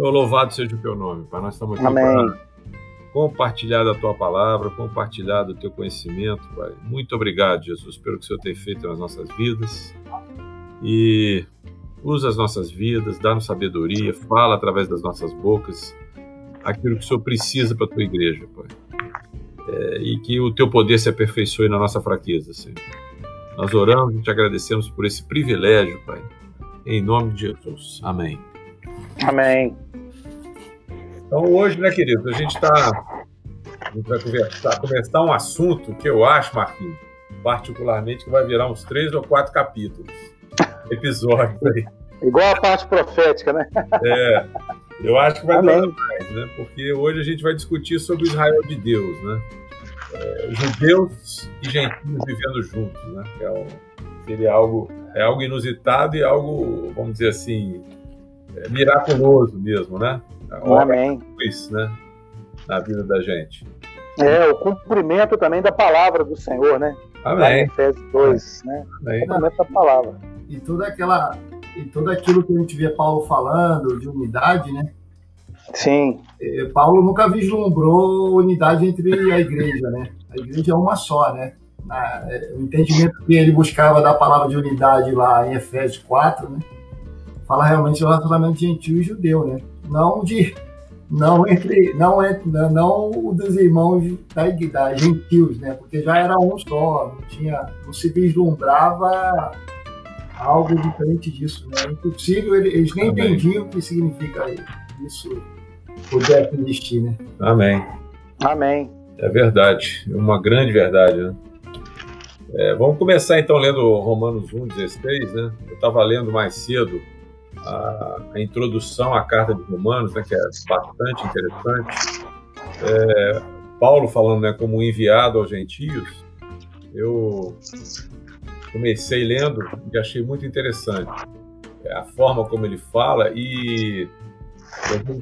Senhor, louvado seja o teu nome, Pai. Nós estamos aqui Amém. para compartilhar da tua palavra, compartilhar do teu conhecimento, Pai. Muito obrigado, Jesus, pelo que o Senhor tem feito nas nossas vidas. E usa as nossas vidas, dá-nos sabedoria, fala através das nossas bocas aquilo que o Senhor precisa para a tua igreja, Pai. É, e que o teu poder se aperfeiçoe na nossa fraqueza, Senhor. Nós oramos e te agradecemos por esse privilégio, Pai. Em nome de Jesus. Amém. Amém. Então hoje, né, querido, a gente está a gente vai conversar, começar um assunto que eu acho, Marquinhos, particularmente que vai virar uns três ou quatro capítulos, episódios aí. Igual a parte profética, né? É, eu acho que vai Amém. durar mais, né? Porque hoje a gente vai discutir sobre o Israel de Deus, né? É, judeus e gentios vivendo juntos, né? Que é um- seria algo, é algo inusitado e algo, vamos dizer assim, é, miraculoso mesmo, né? Amém. Deus, né? Na vida da gente. É, o cumprimento também da palavra do Senhor, né? Amém. Efésios 2, né? Amém. O cumprimento da palavra. e toda aquela e tudo aquilo que a gente vê Paulo falando de unidade, né? Sim, Eh, Paulo nunca vislumbrou unidade entre a igreja, né? A igreja é uma só, né? Na- eh, o entendimento que ele buscava da palavra de unidade lá em Efésios 4, né? Fala realmente do relacionamento gentil e judeu, né? Não de não entre não entre, não o dos irmãos da, da gentios, né? Porque já era um só, não tinha não se vislumbrava algo diferente disso, né? É impossível, ele- eles nem Amém. entendiam o que significa isso pudesse existir, né? Amém. amém. É verdade, é uma grande verdade, né? É, vamos começar então lendo Romanos 1,16, né? Eu estava lendo mais cedo a, a introdução à carta de Romanos, né, que é bastante interessante. É, Paulo falando né, como enviado aos gentios, eu comecei lendo e achei muito interessante é, a forma como ele fala e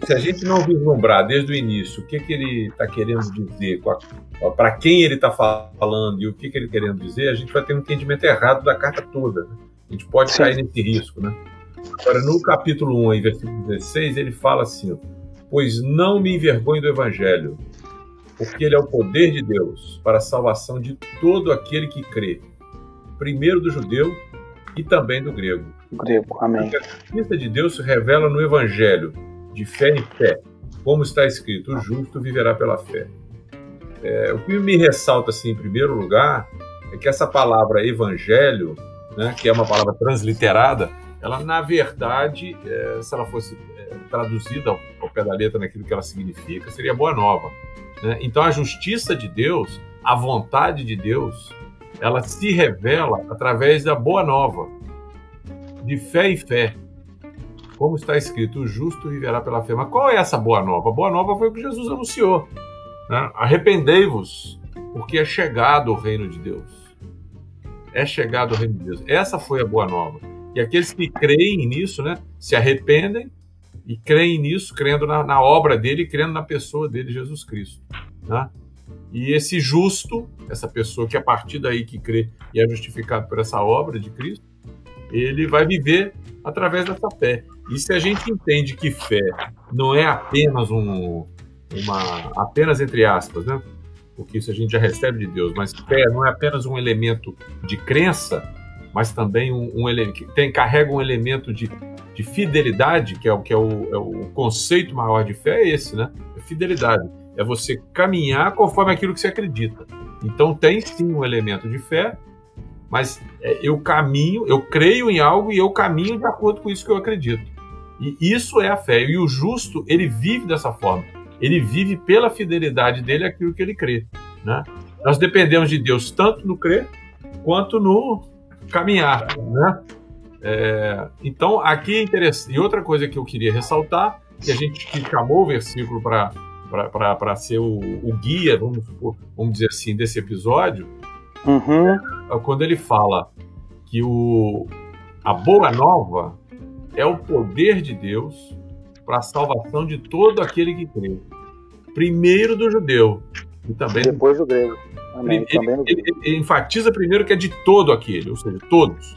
se a gente não vislumbrar desde o início o que, que ele está querendo dizer, para quem ele está falando e o que, que ele está querendo dizer, a gente vai ter um entendimento errado da carta toda. né? A gente pode Sim. cair nesse risco. Né? Agora, no capítulo 1, aí, versículo 16, ele fala assim: Pois não me envergonho do evangelho, porque ele é o poder de Deus para a salvação de todo aquele que crê, primeiro do judeu e também do grego. Grego, amém. A justiça de Deus se revela no Evangelho, de fé em fé, como está escrito: o justo viverá pela fé. É, o que me ressalta, assim, em primeiro lugar, é que essa palavra evangelho, né, que é uma palavra transliterada, ela, na verdade, é, se ela fosse é, traduzida ao, pé da letra naquilo que ela significa, seria boa nova. né? Então, a justiça de Deus, a vontade de Deus, ela se revela através da boa nova de fé em fé. Como está escrito, o justo viverá pela fé. Mas qual é essa boa nova? A boa nova foi o que Jesus anunciou. né? Arrependei-vos, porque é chegado o reino de Deus. É chegado o reino de Deus. Essa foi a boa nova. E aqueles que creem nisso, né, se arrependem e creem nisso, crendo na, na obra dele, crendo na pessoa dele, Jesus Cristo. né? E esse justo, essa pessoa que a partir daí que crê e é justificado por essa obra de Cristo, ele vai viver através dessa fé. E se a gente entende que fé não é apenas um, uma, apenas entre aspas, né? Porque isso a gente já recebe de Deus, mas fé não é apenas um elemento de crença, mas também um, um tem carrega um elemento de, de fidelidade, que é o que é o, é o conceito maior de fé é esse, né? É fidelidade. É você caminhar conforme aquilo que você acredita. Então tem sim um elemento de fé, mas é, eu caminho, eu creio em algo e eu caminho de acordo com isso que eu acredito. E isso é a fé. E o justo, ele vive dessa forma. Ele vive pela fidelidade dele àquilo que ele crê. Né? Nós dependemos de Deus tanto no crer quanto no caminhar. Né? É, então, aqui é interessante. E outra coisa que eu queria ressaltar, que a gente que chamou o versículo para ser o, o guia, vamos, supor, vamos dizer assim, desse episódio, Uhum. quando ele fala que o, a boa nova é o poder de Deus para a salvação de todo aquele que crê. Primeiro do judeu e também Depois do grego. Amém. ele, ele- enfatiza primeiro que é de todo aquele, ou seja, todos.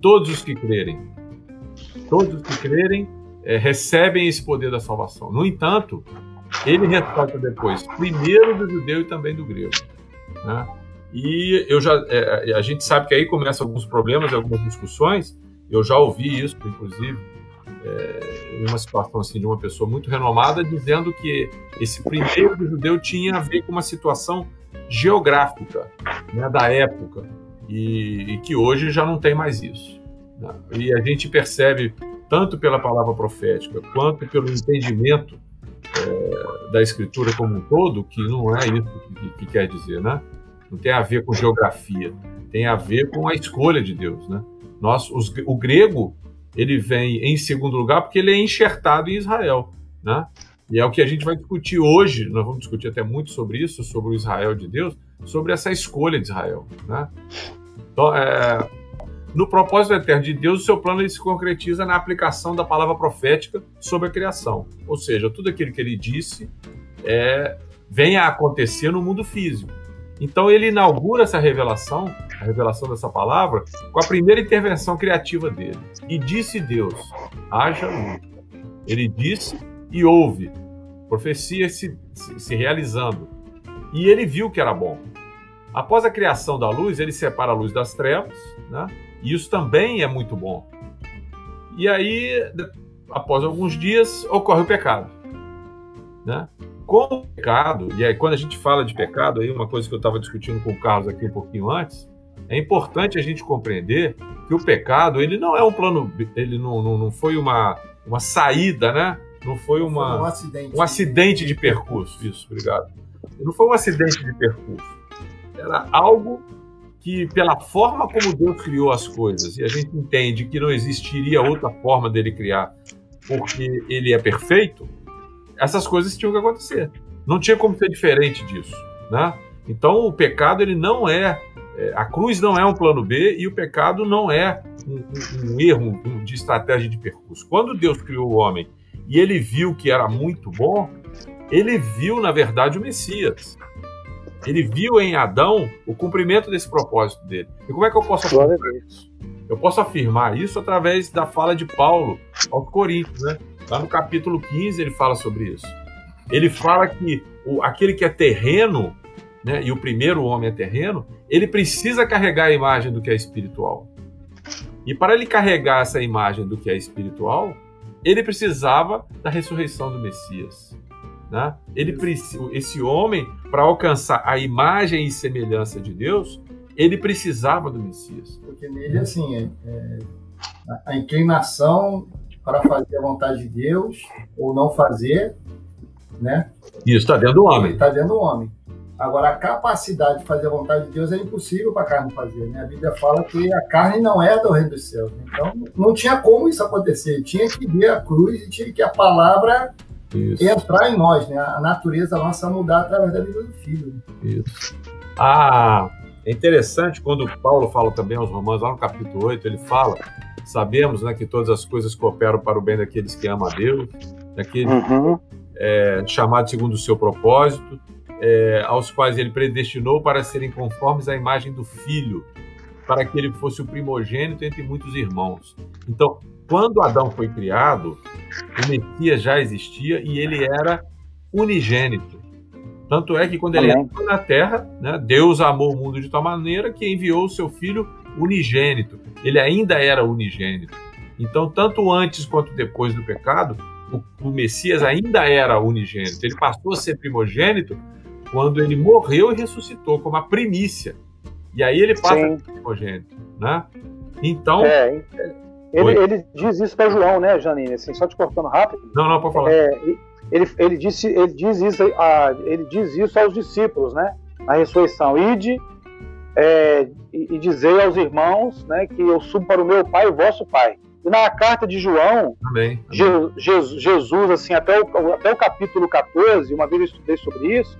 Todos os que crerem. Todos os que crerem é, recebem esse poder da salvação. No entanto, ele ressalta depois, primeiro do judeu e também do grego. Né? E eu já, é, a gente sabe que aí começam alguns problemas, algumas discussões. Eu já ouvi isso, inclusive, é, em uma situação assim de uma pessoa muito renomada, dizendo que esse primeiro do judeu tinha a ver com uma situação geográfica né, da época e, e, que hoje já não tem mais isso. Né? E a gente percebe tanto pela palavra profética quanto pelo entendimento é, da escritura como um todo que não é isso que, que, quer dizer, né? Não tem a ver com geografia, tem a ver com a escolha de Deus, né? Nós, os, o grego ele vem em segundo lugar porque ele é enxertado em Israel, né? E é o que a gente vai discutir hoje, nós vamos discutir até muito sobre isso, sobre o Israel de Deus, sobre essa escolha de Israel. Né? Então, é, no propósito eterno de Deus, o seu plano ele se concretiza na aplicação da palavra profética sobre a criação. Ou seja, tudo aquilo que ele disse é, vem a acontecer no mundo físico. Então ele inaugura essa revelação, a revelação dessa palavra, com a primeira intervenção criativa dele. E disse Deus: haja luz. Ele disse e houve. Profecia se, se, se realizando. E ele viu que era bom. Após a criação da luz, ele separa a luz das trevas, né? e isso também é muito bom. E aí, após alguns dias, ocorre o pecado. Né? Com o pecado, e aí quando a gente fala de pecado, aí uma coisa que eu estava discutindo com o Carlos aqui um pouquinho antes, é importante a gente compreender que o pecado ele não é um plano, ele não, não, não foi uma, uma saída, né? Não foi, uma, foi um, acidente. um acidente de percurso. Isso, obrigado. Não foi um acidente de percurso. Era algo que, pela forma como Deus criou as coisas, e a gente entende que não existiria outra forma dele criar, porque ele é perfeito, essas coisas tinham que acontecer. Não tinha como ser diferente disso, né? Então, o pecado ele não é, é a cruz não é um plano B e o pecado não é um, um, um erro de estratégia de percurso. Quando Deus criou o homem e ele viu que era muito bom, ele viu, na verdade, o Messias. Ele viu em Adão o cumprimento desse propósito dele. E como é que eu posso afirmar isso? Eu posso afirmar isso através da fala de Paulo aos Coríntios, né? Lá no capítulo 15 ele fala sobre isso. Ele fala que o, aquele que é terreno, né, e o primeiro homem é terreno, ele precisa carregar a imagem do que é espiritual. E para ele carregar essa imagem do que é espiritual, ele precisava da ressurreição do Messias. Né? Ele esse homem, para alcançar a imagem e semelhança de Deus, ele precisava do Messias. Porque nele, assim, é, é, a inclinação para fazer a vontade de Deus ou não fazer, né? Isso está dentro do homem. Está dentro do homem. Agora, a capacidade de fazer a vontade de Deus é impossível para a carne fazer. Né? A Bíblia fala que a carne não é do reino dos céus. Então, não tinha como isso acontecer. Tinha que ver a cruz e tinha que a palavra isso. entrar em nós, né? a natureza nossa mudar através da vida do Filho. Né? Isso. Ah, é interessante quando Paulo fala também aos Romanos, lá no capítulo 8, ele fala: sabemos né, que todas as coisas cooperam para o bem daqueles que amam a Deus, daqueles uhum. é, chamados segundo o seu propósito é, aos quais ele predestinou para serem conformes à imagem do Filho, para que ele fosse o primogênito entre muitos irmãos. Então, quando Adão foi criado, o Messias já existia e ele era unigênito. Tanto é que quando ele entrou na Terra, né, Deus amou o mundo de tal maneira que enviou o seu Filho unigênito. Ele ainda era unigênito. Então, tanto antes quanto depois do pecado, o, o Messias ainda era unigênito. Ele passou a ser primogênito quando ele morreu e ressuscitou como a primícia. E aí ele passa Sim. a ser primogênito, né? Então... É, ele, ele, diz isso para João, né, Janine? Assim, só te cortando rápido. Não, não, pode falar. É, ele, ele, disse, ele, diz isso, a, ele diz isso aos discípulos, né? Na ressurreição. Ide é, e, e dizer aos irmãos né, que eu subo para o meu Pai e o vosso Pai. E na carta de João, amém, amém. Jesus, Jesus, assim, até o, até o capítulo 14, uma vez eu estudei sobre isso,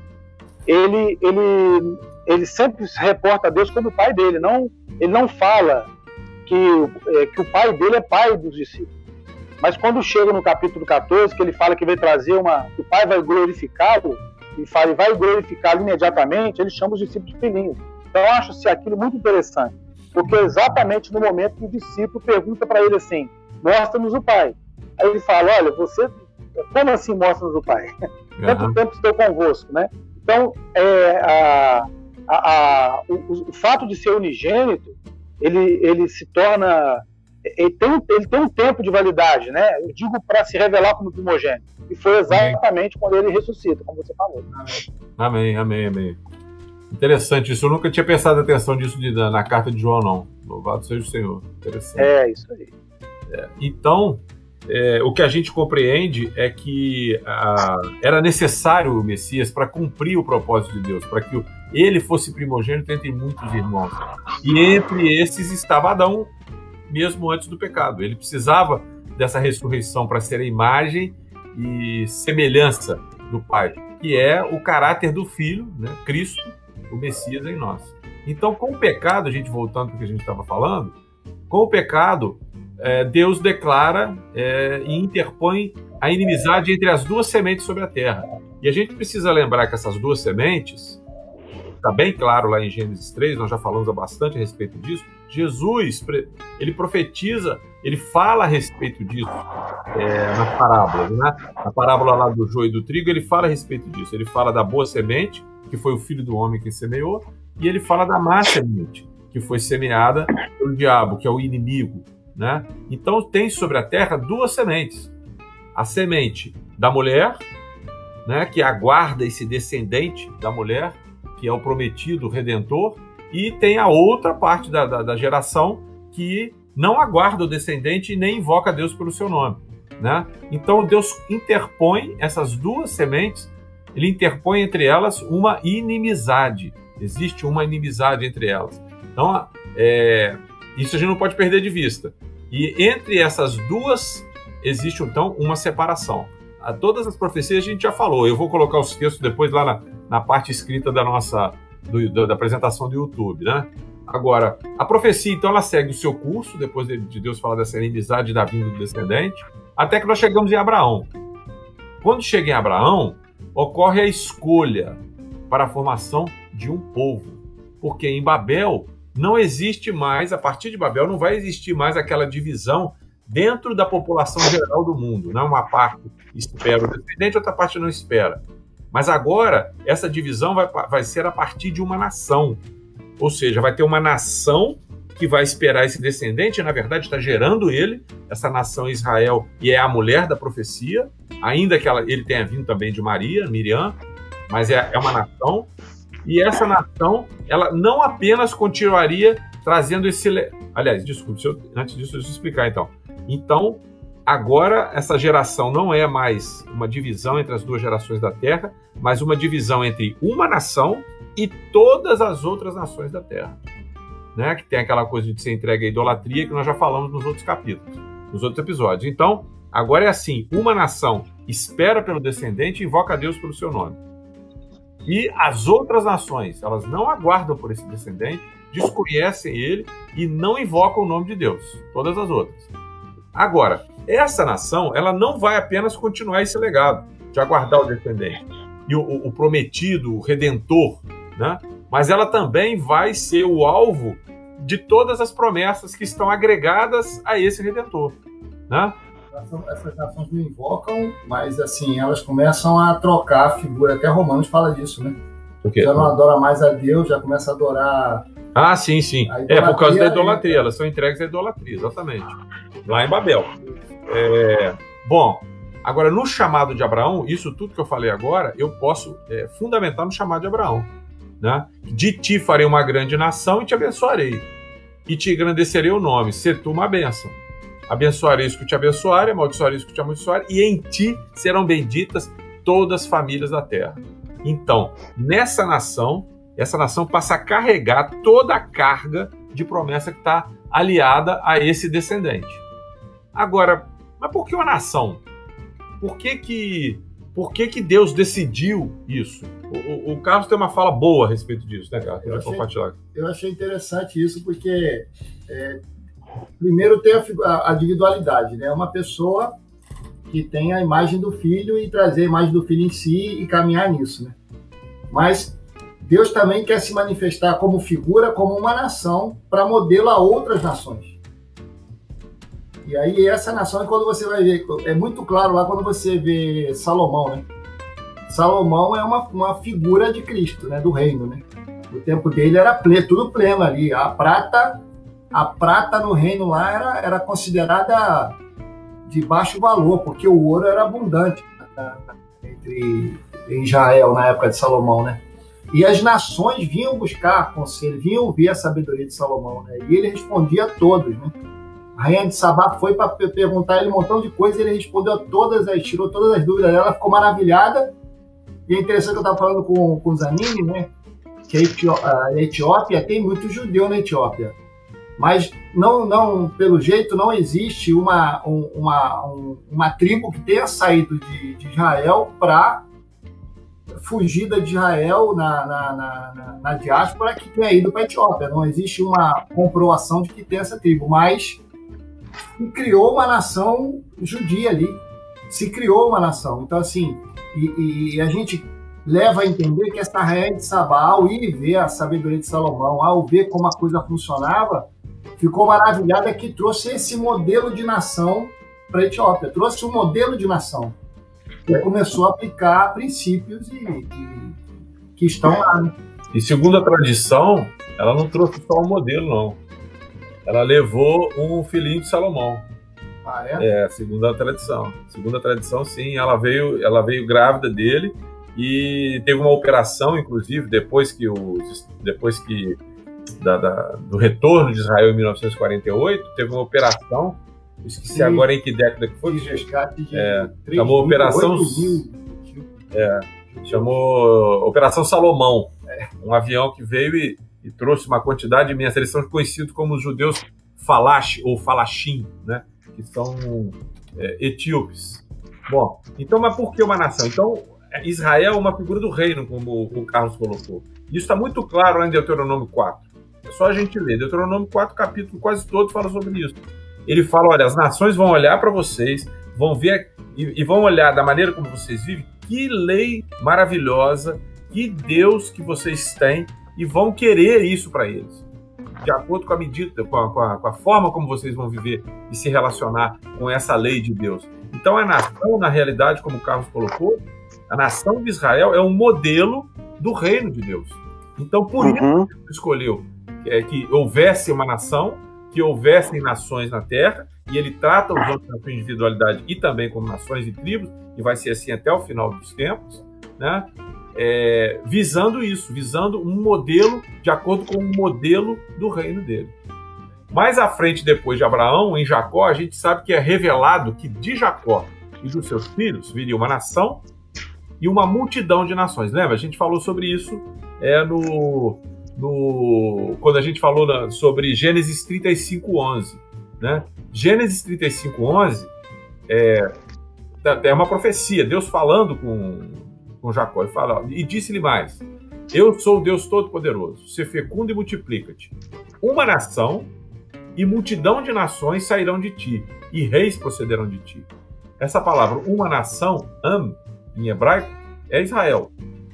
ele, ele, ele sempre se reporta a Deus como o pai dele. Não, ele não fala que, é, que o pai dele é pai dos discípulos. Mas quando chega no capítulo 14, que ele fala que vai trazer uma. que o pai vai glorificá-lo, e fala, vai glorificá-lo imediatamente, ele chama os discípulos de filhinhos. Então eu acho aquilo muito interessante. Porque é exatamente no momento que o discípulo pergunta para ele assim: mostra-nos o pai. Aí ele fala: Olha, você, como assim mostra-nos o Pai? Quanto uhum. tempo estou convosco, né? Então, é, a, a, a, o, o, fato de ser unigênito, ele, ele se torna. Ele tem, ele tem um tempo de validade, né? Eu digo para se revelar como primogênito. E foi exatamente amém. quando ele ressuscita, como você falou. Amém, amém, amém. Interessante isso. Eu nunca tinha prestado atenção disso de, na, na, carta de João, não. Louvado seja o Senhor. Interessante. É, isso aí. É, então, é, o que a gente compreende é que a, era necessário o Messias para cumprir o propósito de Deus, para que ele fosse primogênito entre muitos irmãos. E entre esses estava Adão, mesmo antes do pecado. Ele precisava dessa ressurreição para ser a imagem e semelhança do Pai, que é o caráter do Filho, né, Cristo, o Messias em nós. Então, com o pecado, a gente voltando para o que a gente estava falando, com o pecado, é, Deus declara é, e interpõe a inimizade entre as duas sementes sobre a terra. E a gente precisa lembrar que essas duas sementes, está bem claro lá em Gênesis 3, nós já falamos bastante a respeito disso. Jesus, ele profetiza, ele fala a respeito disso é, na parábola, né? Na parábola lá do joio e do trigo, ele fala a respeito disso. Ele fala da boa semente, que foi o filho do homem que semeou, e ele fala da má semente, que foi semeada pelo diabo, que é o inimigo, né? Então tem sobre a terra duas sementes. A semente da mulher, né, que aguarda esse descendente da mulher, que é o prometido redentor, e tem a outra parte da, da, da geração que não aguarda o descendente e nem invoca Deus pelo seu nome. Né? Então Deus interpõe essas duas sementes, ele interpõe entre elas uma inimizade. Existe uma inimizade entre elas. Então, é, isso a gente não pode perder de vista. E entre essas duas existe então uma separação. A todas as profecias a gente já falou. Eu vou colocar os textos depois lá na, na parte escrita da nossa do, da apresentação do YouTube, né? Agora, a profecia então ela segue o seu curso depois de, de Deus falar dessa inimizade da vinda do descendente, até que nós chegamos em Abraão. Quando chega em Abraão, ocorre a escolha para a formação de um povo, porque em Babel não existe mais, a partir de Babel, não vai existir mais aquela divisão dentro da população geral do mundo. Não é uma parte espera o descendente, outra parte não espera. Mas agora, essa divisão vai, vai ser a partir de uma nação. Ou seja, vai ter uma nação que vai esperar esse descendente, na verdade está gerando ele, essa nação Israel, e é a mulher da profecia, ainda que ela, ele tenha vindo também de Maria, Miriam, mas é, é uma nação e essa nação, ela não apenas continuaria trazendo esse. Aliás, desculpe, eu, antes disso, deixa eu explicar então. Então, agora essa geração não é mais uma divisão entre as duas gerações da Terra, mas uma divisão entre uma nação e todas as outras nações da Terra. Né? Que tem aquela coisa de ser entregue à idolatria que nós já falamos nos outros capítulos, nos outros episódios. Então, agora é assim: uma nação espera pelo descendente e invoca a Deus pelo seu nome. E as outras nações, elas não aguardam por esse descendente, desconhecem ele e não invocam o nome de Deus. Todas as outras. Agora, essa nação, ela não vai apenas continuar esse legado de aguardar o descendente e o, o, prometido, o redentor, né? Mas ela também vai ser o alvo de todas as promessas que estão agregadas a esse redentor, né? Essas nações não invocam, mas assim, elas começam a trocar a figura. Até Romanos fala disso, né? Já não adora mais a Deus, já começa a adorar. Ah, sim, sim. É por causa da idolatria, elas são entregues à idolatria, exatamente. Lá em Babel. É... Bom, agora no chamado de Abraão, isso tudo que eu falei agora, eu posso é, fundamentar no chamado de Abraão. Né? De ti farei uma grande nação e te abençoarei. E te engrandecerei o nome, ser tu uma bênção. Abençoarei os que te abençoarem, amaldiçoarei os que te amaldiçoarem, e em ti serão benditas todas as famílias da terra. Então, nessa nação, essa nação passa a carregar toda a carga de promessa que está aliada a esse descendente. Agora, mas por que uma nação? Por que que, por que, que Deus decidiu isso? O, o, o, Carlos tem uma fala boa a respeito disso, né, Carlos? Eu achei, eu achei interessante isso porque é, primeiro tem a, a individualidade, né? Uma pessoa que tem a imagem do filho e trazer a imagem do filho em si e caminhar nisso, né? Mas Deus também quer se manifestar como figura, como uma nação, para modelo a outras nações. E aí essa nação é quando você vai ver, é muito claro lá quando você vê Salomão, né? Salomão é uma, uma figura de Cristo, né? Do reino, né? O tempo dele era pleno, tudo pleno ali. A prata, a prata no reino lá era, era considerada de baixo valor, porque o ouro era abundante entre Israel na época de Salomão, né? E as nações vinham buscar conselho, vinham ouvir a sabedoria de Salomão, né? E ele respondia a todos, né? A rainha de Sabá foi para perguntar ele um montão de coisas, ele respondeu a todas as, tirou todas as dúvidas dela, ficou maravilhada. E é interessante que eu estava falando com, com o Zanini, né? Que a Etiópia tem muito judeu na Etiópia. Mas não, não, pelo jeito, não existe uma, uma, uma tribo que tenha saído de, de Israel para fugida de Israel na, na, na, na diáspora que tenha ido para a Etiópia. Não existe uma comprovação de que tem essa tribo, mas se criou uma nação judia ali. Se criou uma nação. Então, assim, e, e a gente leva a entender que essa rainha de Sabá, ao ir ver a sabedoria de Salomão, ao ver como a coisa funcionava, ficou maravilhada que trouxe esse modelo de nação para a Etiópia, trouxe um modelo de nação e começou a aplicar princípios e, e, que estão lá. Né? E segundo a tradição, ela não trouxe só um modelo, não. Ela levou um filhinho de Salomão. Ah, é? É, segundo a tradição. Segundo a tradição, sim, ela veio, ela veio grávida dele e teve uma operação, inclusive, depois que os, depois que da, da, do retorno de Israel em 1948, teve uma operação esqueci Sim. agora em que década que foi. Resgate de é, chamou Operação. É, chamou Operação Salomão. É. Um avião que veio e, e, trouxe uma quantidade imensa. Eles são conhecidos como os judeus Falash ou Falashim, né? que são é, etíopes. Bom, então, mas por que uma nação? Então, Israel é uma figura do reino, como o Carlos colocou. Isso está muito claro lá em Deuteronômio 4. É só a gente ler. Deuteronômio 4, capítulo quase todo, fala sobre isso ele fala: olha, as nações vão olhar para vocês, vão ver e, e, vão olhar da maneira como vocês vivem, que lei maravilhosa, que Deus que vocês têm, e vão querer isso para eles. De acordo com a medida, com a, com, a, com a, forma como vocês vão viver e se relacionar com essa lei de Deus. Então, a nação, na realidade, como o Carlos colocou, a nação de Israel é um modelo do reino de Deus. Então, por uhum. isso, ele escolheu é, que houvesse uma nação que houvessem nações na Terra, e ele trata os homens na sua individualidade e também como nações e tribos, e vai ser assim até o final dos tempos, né? É, visando isso, visando um modelo de acordo com o modelo do reino dele. Mais à frente, depois de Abraão, em Jacó, a gente sabe que é revelado que de Jacó e dos seus filhos viria uma nação e uma multidão de nações. Lembra? A gente falou sobre isso é, no, quando a gente falou na, sobre Gênesis 35, 11. Né? Gênesis 35, 11 é, é uma profecia, Deus falando com, com Jacó. E, fala, e disse-lhe mais: Eu sou o Deus Todo-Poderoso, se fecunda e multiplica-te. Uma nação e multidão de nações sairão de ti, e reis procederão de ti. Essa palavra, uma nação, am, em hebraico, é Israel.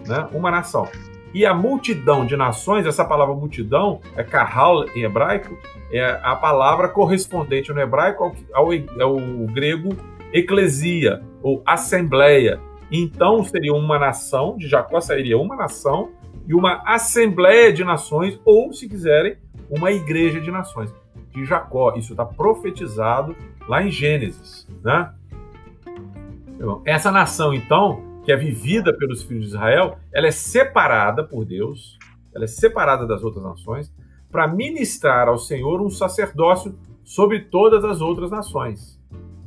Né? Uma nação. E a multidão de nações, essa palavra multidão, é kahal em hebraico, é a palavra correspondente no hebraico ao, ao, ao grego eclesia, ou assembleia. Então seria uma nação, de Jacó sairia uma nação e uma assembleia de nações, ou, se quiserem, uma igreja de nações. De Jacó, isso está profetizado lá em Gênesis. Né? Essa nação, então, que é vivida pelos filhos de Israel, ela é separada por Deus, ela é separada das outras nações, para ministrar ao Senhor um sacerdócio sobre todas as outras nações.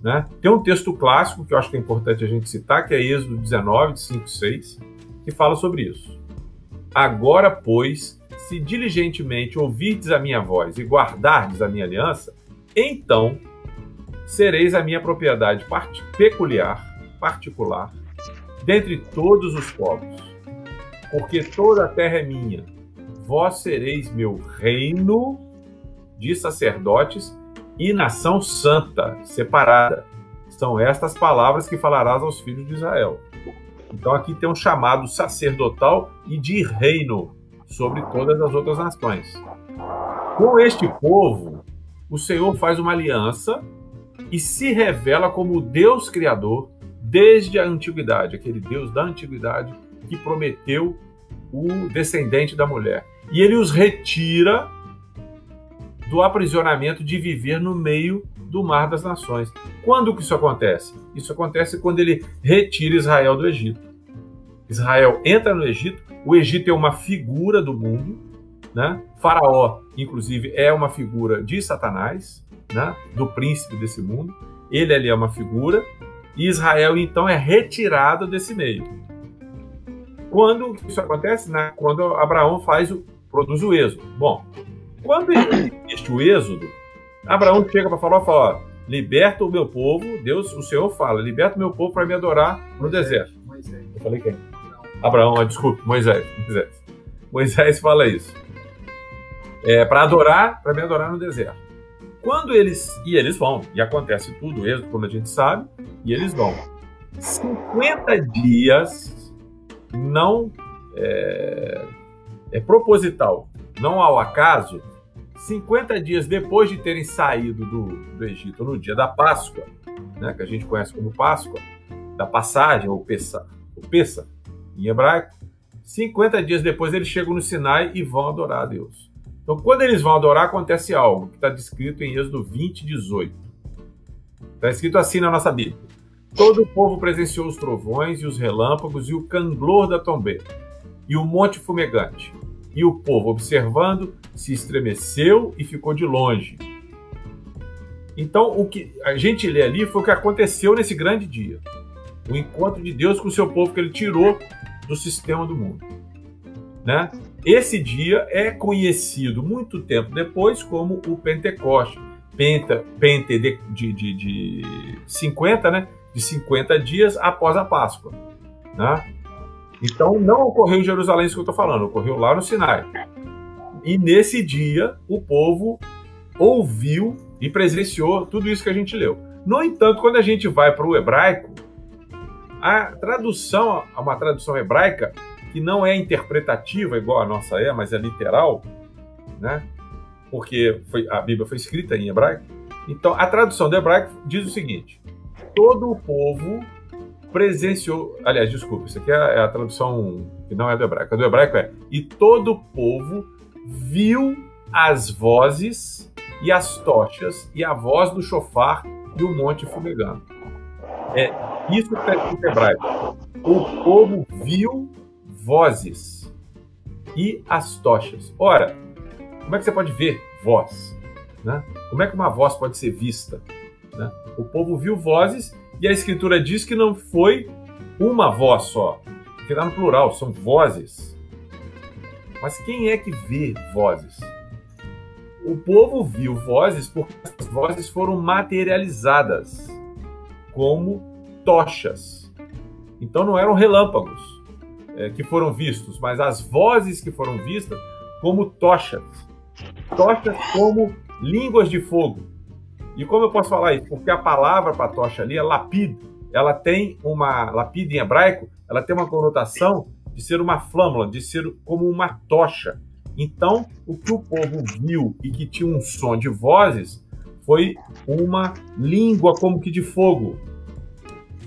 Né? Tem um texto clássico que eu acho que é importante a gente citar, que é Êxodo 19, de 5 6, que fala sobre isso. Agora, pois, se diligentemente ouvirdes a minha voz e guardardes a minha aliança, então sereis a minha propriedade peculiar, particular, dentre todos os povos, porque toda a terra é minha. Vós sereis meu reino de sacerdotes e nação santa, separada. São estas palavras que falarás aos filhos de Israel. Então aqui tem um chamado sacerdotal e de reino sobre todas as outras nações. Com este povo, o Senhor faz uma aliança e se revela como o Deus Criador desde a antiguidade, aquele Deus da antiguidade que prometeu o descendente da mulher. E ele os retira do aprisionamento de viver no meio do mar das nações. Quando que isso acontece? Isso acontece quando ele retira Israel do Egito. Israel entra no Egito, o Egito é uma figura do mundo, né? Faraó, inclusive, é uma figura de Satanás, né? do príncipe desse mundo. Ele ali é uma figura, e Israel então é retirado desse meio. Quando isso acontece? Né? Quando Abraão faz o, produz o êxodo. Bom, quando existe o êxodo, Abraão chega para falar, fala, liberta o meu povo, Deus, o Senhor fala, liberta o meu povo para me adorar no deserto. Moisés. Eu falei quem? Abraão, ah, desculpe, Moisés. Moisés. Moisés fala isso. É, para adorar, para me adorar no deserto. Quando eles. E eles vão, e acontece tudo, êxodo, como a gente sabe, e eles vão. 50 dias não é, é proposital, não ao acaso, 50 dias depois de terem saído do, do Egito, no dia da Páscoa, né, que a gente conhece como Páscoa, da passagem, ou Pessa, ou Pessa em hebraico, 50 dias depois eles chegam no Sinai e vão adorar a Deus. Então, quando eles vão adorar, acontece algo que está descrito em Êxodo 20, 18. Está escrito assim na nossa Bíblia. Todo o povo presenciou os trovões e os relâmpagos e o canglor da trombeta e o monte fumegante. E o povo, observando, se estremeceu e ficou de longe. Então, o que a gente lê ali foi o que aconteceu nesse grande dia. O encontro de Deus com o seu povo que ele tirou do sistema do mundo. Né? Esse dia é conhecido muito tempo depois como o Pentecoste. Penta, Pente de, de, de, de 50, né? de 50 dias após a Páscoa. Né? Então não ocorreu em Jerusalém isso que eu estou falando, ocorreu lá no Sinai. E nesse dia o povo ouviu e presenciou tudo isso que a gente leu. No entanto, quando a gente vai para o hebraico, a tradução, uma tradução hebraica que não é interpretativa igual a nossa é, mas é literal, né? Porque foi, a Bíblia foi escrita em hebraico. Então, a tradução do hebraico diz o seguinte: todo o povo presenciou. Aliás, desculpa, isso aqui é, é a tradução que não é do hebraico. A do hebraico é: e todo o povo viu as vozes e as tochas e a voz do chofar e o monte fumegando. É isso que está escrito em hebraico. O povo viu vozes e as tochas. Ora, como é que você pode ver voz? Né? Como é que uma voz pode ser vista? Né? O povo viu vozes e a escritura diz que não foi uma voz só, que está no plural, são vozes. Mas quem é que vê vozes? O povo viu vozes porque as vozes foram materializadas como tochas. Então não eram relâmpagos é, que foram vistos, mas as vozes que foram vistas como tochas. Tochas como línguas de fogo. E como eu posso falar isso? Porque a palavra para tocha ali é lapid. Ela tem uma lapid em hebraico, ela tem uma conotação de ser uma flâmula, de ser como uma tocha. Então, o que o povo viu e que tinha um som de vozes foi uma língua como que de fogo.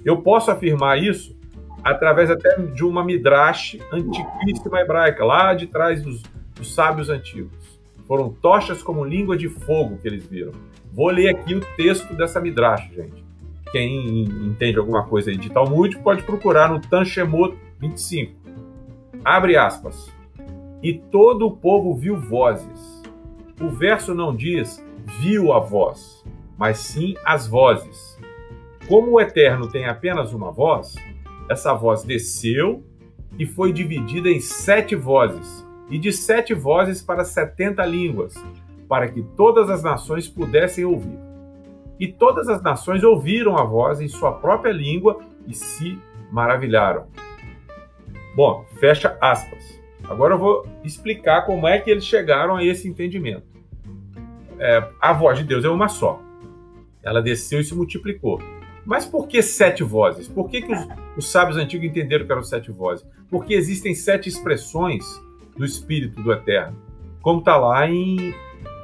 Eu posso afirmar isso através até de uma midrash antiquíssima hebraica, lá de trás dos, dos sábios antigos. Foram tochas como língua de fogo que eles viram. Vou ler aqui o texto dessa Midrash, gente. Quem entende alguma coisa aí de Talmud pode procurar no Tanshemot 25. Abre aspas. E todo o povo viu vozes. O verso não diz viu a voz, mas sim as vozes. Como o Eterno tem apenas uma voz, essa voz desceu e foi dividida em sete vozes, e de sete vozes para setenta línguas, para que todas as nações pudessem ouvir. E todas as nações ouviram a voz em sua própria língua e se maravilharam. Bom, fecha aspas. Agora eu vou explicar como é que eles chegaram a esse entendimento. É, a voz de Deus é uma só. Ela desceu e se multiplicou. Mas por que sete vozes? Por que, que os, os sábios antigos entenderam que eram sete vozes? Porque existem sete expressões do Espírito do Eterno. Como está lá em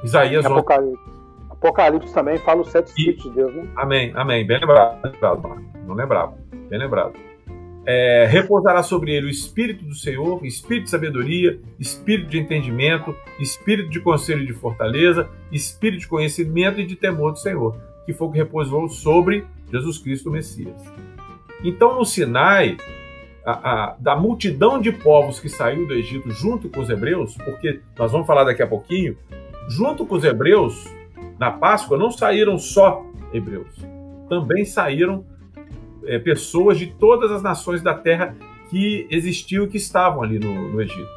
Isaías Apocalipse. Apocalipse também fala os sete espíritos de Deus, né? Amém, amém. Bem lembrado, lembrado não lembrava. Bem lembrado. É, repousará sobre ele o Espírito do Senhor, Espírito de sabedoria, Espírito de entendimento, Espírito de conselho e de fortaleza, Espírito de conhecimento e de temor do Senhor, que foi o que repousou sobre Jesus Cristo, o Messias. Então, no Sinai, a, a, da multidão de povos que saiu do Egito junto com os hebreus, porque nós vamos falar daqui a pouquinho, junto com os hebreus, na Páscoa, não saíram só hebreus, também saíram é, pessoas de todas as nações da terra que existiam e que estavam ali no, no Egito.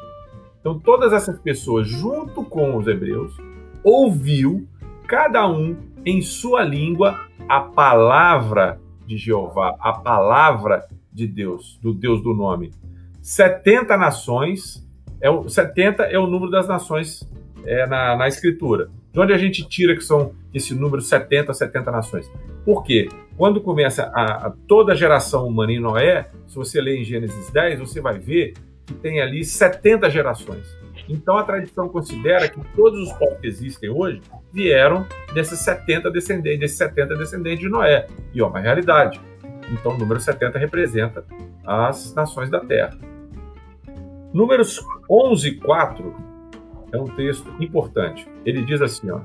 Então, todas essas pessoas, junto com os hebreus, ouviu cada um em sua língua a palavra de Jeová, a palavra de Deus, do Deus do nome. 70 nações, é o, 70 é o número das nações é, na, na Escritura. De onde a gente tira que são esse número 70, 70 nações? Por quê? Quando começa a, a, toda a geração humana em Noé, se você ler em Gênesis 10, você vai ver que tem ali 70 gerações. Então a tradição considera que todos os povos que existem hoje vieram desses 70 descendentes, desses 70 descendentes de Noé. E é uma realidade. Então o número 70 representa as nações da Terra. Números 11 e 4 é um texto importante. Ele diz assim, ó: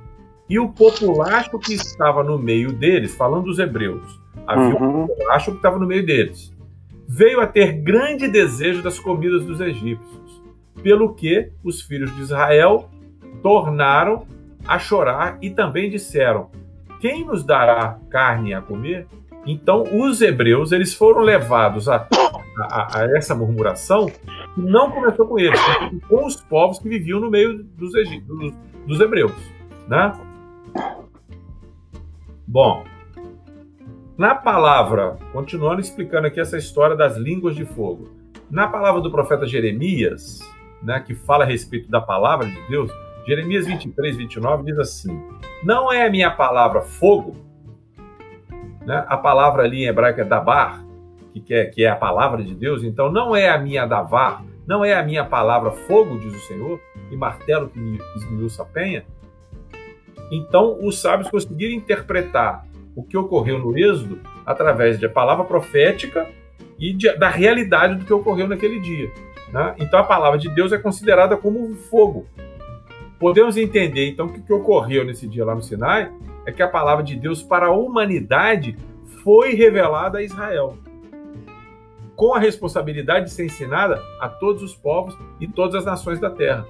E o populacho que estava no meio deles, falando dos hebreus, havia uhum. um populacho que estava no meio deles, veio a ter grande desejo das comidas dos egípcios, pelo que os filhos de Israel tornaram a chorar e também disseram: Quem nos dará carne a comer? Então os hebreus eles foram levados a, a, a essa murmuração que não começou com eles, com os povos que viviam no meio dos, dos, dos hebreus, né? Bom, na palavra, continuando explicando aqui essa história das línguas de fogo, na palavra do profeta Jeremias, né, que fala a respeito da palavra de Deus, Jeremias 23, 29 diz assim: Não é a minha palavra fogo, né? a palavra ali em hebraico é dabar, que é, que é a palavra de Deus, então não é a minha davar, não é a minha palavra fogo, diz o Senhor, e martelo que me esmiuça a penha. Então os sábios conseguiram interpretar o que ocorreu no Êxodo através de a palavra profética e de, da realidade do que ocorreu naquele dia. Né? Então a palavra de Deus é considerada como fogo, Podemos entender, então, que o que ocorreu nesse dia lá no Sinai é que a palavra de Deus para a humanidade foi revelada a Israel, com a responsabilidade de ser ensinada a todos os povos e todas as nações da terra,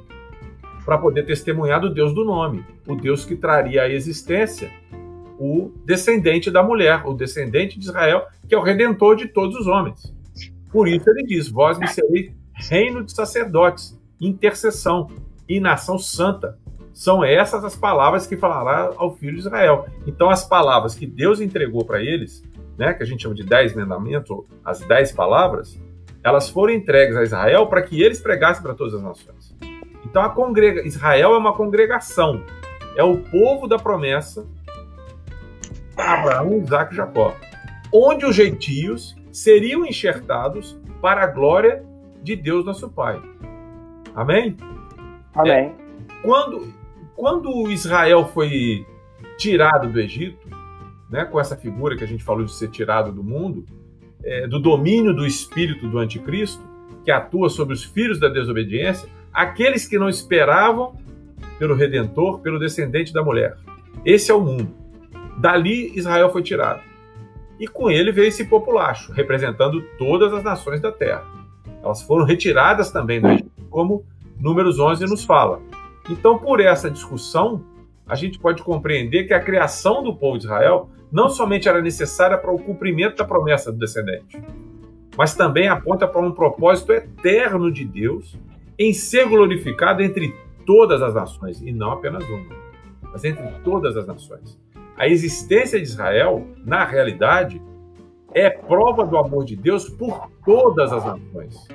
para poder testemunhar do Deus do nome, o Deus que traria à existência o descendente da mulher, o descendente de Israel, que é o redentor de todos os homens. Por isso ele diz: Vós me sereis reino de sacerdotes, intercessão, e nação santa. São essas as palavras que falará ao filho de Israel. Então, as palavras que Deus entregou para eles, né, que a gente chama de dez mandamentos, as dez palavras, elas foram entregues a Israel para que eles pregassem para todas as nações. Então, a congrega... Israel é uma congregação, é o povo da promessa Abraão, Isaac e Jacó, onde os gentios seriam enxertados para a glória de Deus nosso Pai. Amém? Amém. É, quando, quando Israel foi tirado do Egito, né, com essa figura que a gente falou de ser tirado do mundo, é, do domínio do espírito do anticristo, que atua sobre os filhos da desobediência, aqueles que não esperavam pelo redentor, pelo descendente da mulher. Esse é o mundo. Dali Israel foi tirado. E com ele veio esse populacho, representando todas as nações da terra. Elas foram retiradas também do Egito, como Números 11 nos fala. Então, por essa discussão, a gente pode compreender que a criação do povo de Israel não somente era necessária para o cumprimento da promessa do descendente, mas também aponta para um propósito eterno de Deus em ser glorificado entre todas as nações, e não apenas uma, mas entre todas as nações. A existência de Israel, na realidade, é prova do amor de Deus por todas as nações.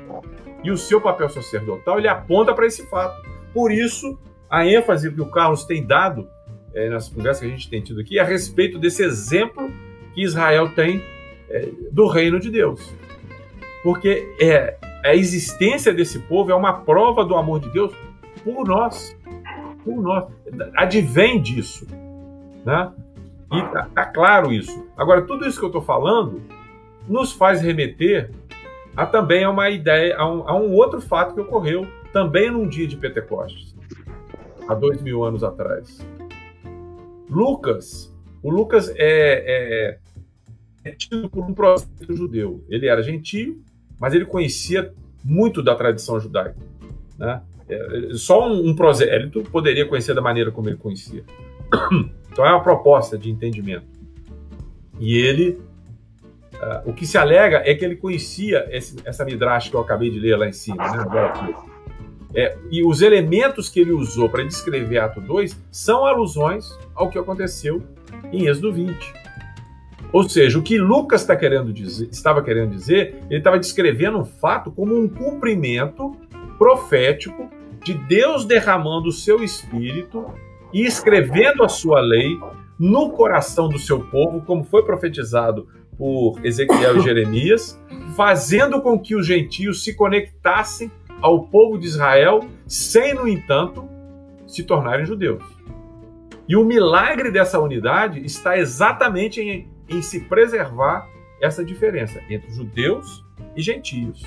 E o seu papel sacerdotal ele aponta para esse fato. Por isso, a ênfase que o Carlos tem dado é, nas conversas que a gente tem tido aqui a respeito desse exemplo que Israel tem é, do reino de Deus. Porque é, a existência desse povo é uma prova do amor de Deus por nós. Por nós. Advém disso. Né? E tá, tá claro isso. Agora, tudo isso que eu estou falando nos faz remeter a também a uma ideia, a um, a um outro fato que ocorreu também num dia de Pentecostes, há dois mil anos atrás. Lucas, o Lucas é, é, é tido por um prosélito judeu. Ele era gentio, mas ele conhecia muito da tradição judaica. Né? É, só um, um prosélito poderia conhecer da maneira como ele conhecia. Então é uma proposta de entendimento. E ele, uh, o que se alega é que ele conhecia esse, essa midrash que eu acabei de ler lá em cima, né? É, e os elementos que ele usou para descrever Ato 2 são alusões ao que aconteceu em Êxodo 20. Ou seja, o que Lucas tá querendo dizer, estava querendo dizer, ele estava descrevendo um fato como um cumprimento profético de Deus derramando o seu espírito e escrevendo a sua lei no coração do seu povo, como foi profetizado por Ezequiel e Jeremias, fazendo com que os gentios se conectassem ao povo de Israel, sem, no entanto, se tornarem judeus. E o milagre dessa unidade está exatamente em em se preservar essa diferença entre judeus e gentios.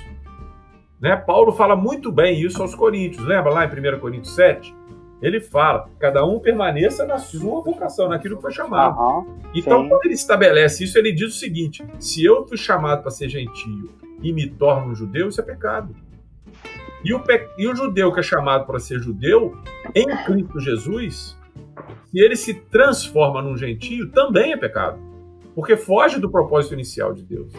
Né? Paulo fala muito bem isso aos Coríntios. Lembra lá em 1 Coríntios 7? Ele fala: cada um permaneça na sua vocação, naquilo que foi chamado. Uhum, então, sim. quando ele estabelece isso, ele diz o seguinte: se eu fui chamado para ser gentio e me torno um judeu, isso é pecado. E o, pe... e o judeu que é chamado para ser judeu, em Cristo Jesus, se ele se transforma num gentio, também é pecado porque foge do propósito inicial de Deus.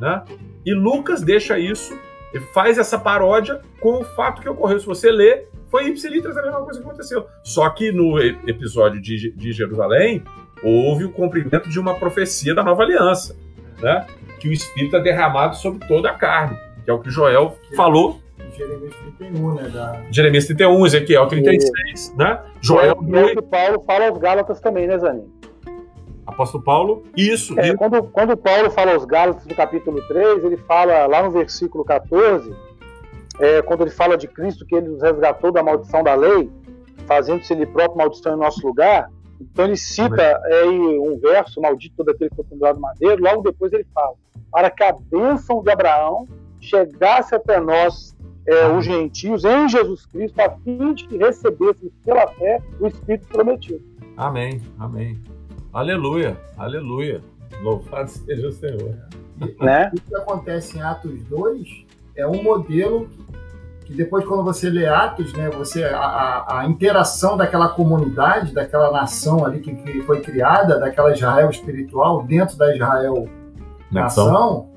Né? E Lucas deixa isso, e faz essa paródia com o fato que ocorreu. Se você ler, foi ipsilitras a mesma coisa que aconteceu. Só que no episódio de, de Jerusalém, houve o cumprimento de uma profecia da nova aliança, né? que o Espírito é derramado sobre toda a carne, que é o que Joel falou. Jeremias 31, né? Da... Jeremias 31, Ezequiel 36, e... né? Joel. E é o que Paulo fala aos Gálatas também, né, Zanin? Apóstolo Paulo, isso. É, Quando, quando Paulo fala aos Gálatas no capítulo 3, ele fala lá no versículo 14, é, quando ele fala de Cristo, que ele nos resgatou da maldição da lei, fazendo-se ele próprio maldição em nosso lugar. Então ele cita é, um verso, maldito todo aquele que foi pendurado madeiro, logo depois ele fala, para que a bênção de Abraão chegasse até nós, é, os gentios, em Jesus Cristo, a fim de que recebêssemos pela fé o Espírito prometido. Amém, amém. Aleluia, aleluia. Louvado seja o Senhor. Né? O que acontece em Atos 2 é um modelo que depois, quando você lê Atos, né, você, a, a interação daquela comunidade, daquela nação ali que, que, foi criada, daquela Israel espiritual, dentro da Israel nação, nação,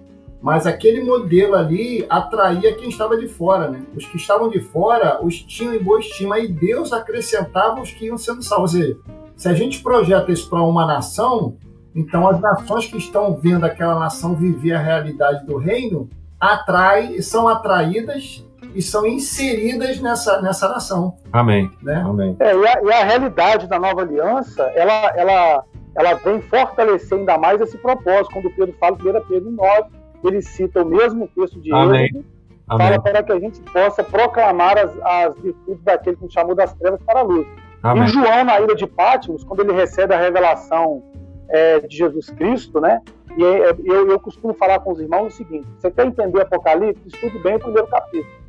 mas aquele modelo ali atraía quem estava de fora. Né? Os que estavam de fora os tinham em boa estima e Deus acrescentava os que iam sendo salvos. Ou seja, se a gente projeta isso para uma nação, então as nações que estão vendo aquela nação viver a realidade do reino atrai, são atraídas e são inseridas nessa, nessa nação. Amém. Né? Amém. É, e, a, e, a, realidade da nova aliança, ela, ela, ela vem fortalecer ainda mais esse propósito. Quando Pedro fala, 1 Pedro 9, ele cita o mesmo texto de Amém. Êxodo, fala para que a gente possa proclamar as, as virtudes daquele que nos chamou das trevas para a luz. Amém. E João, na ilha de Patmos, quando ele recebe a revelação é, de Jesus Cristo, né? E é, eu, eu costumo falar com os irmãos o seguinte: você quer entender Apocalipse? Estude bem o primeiro capítulo.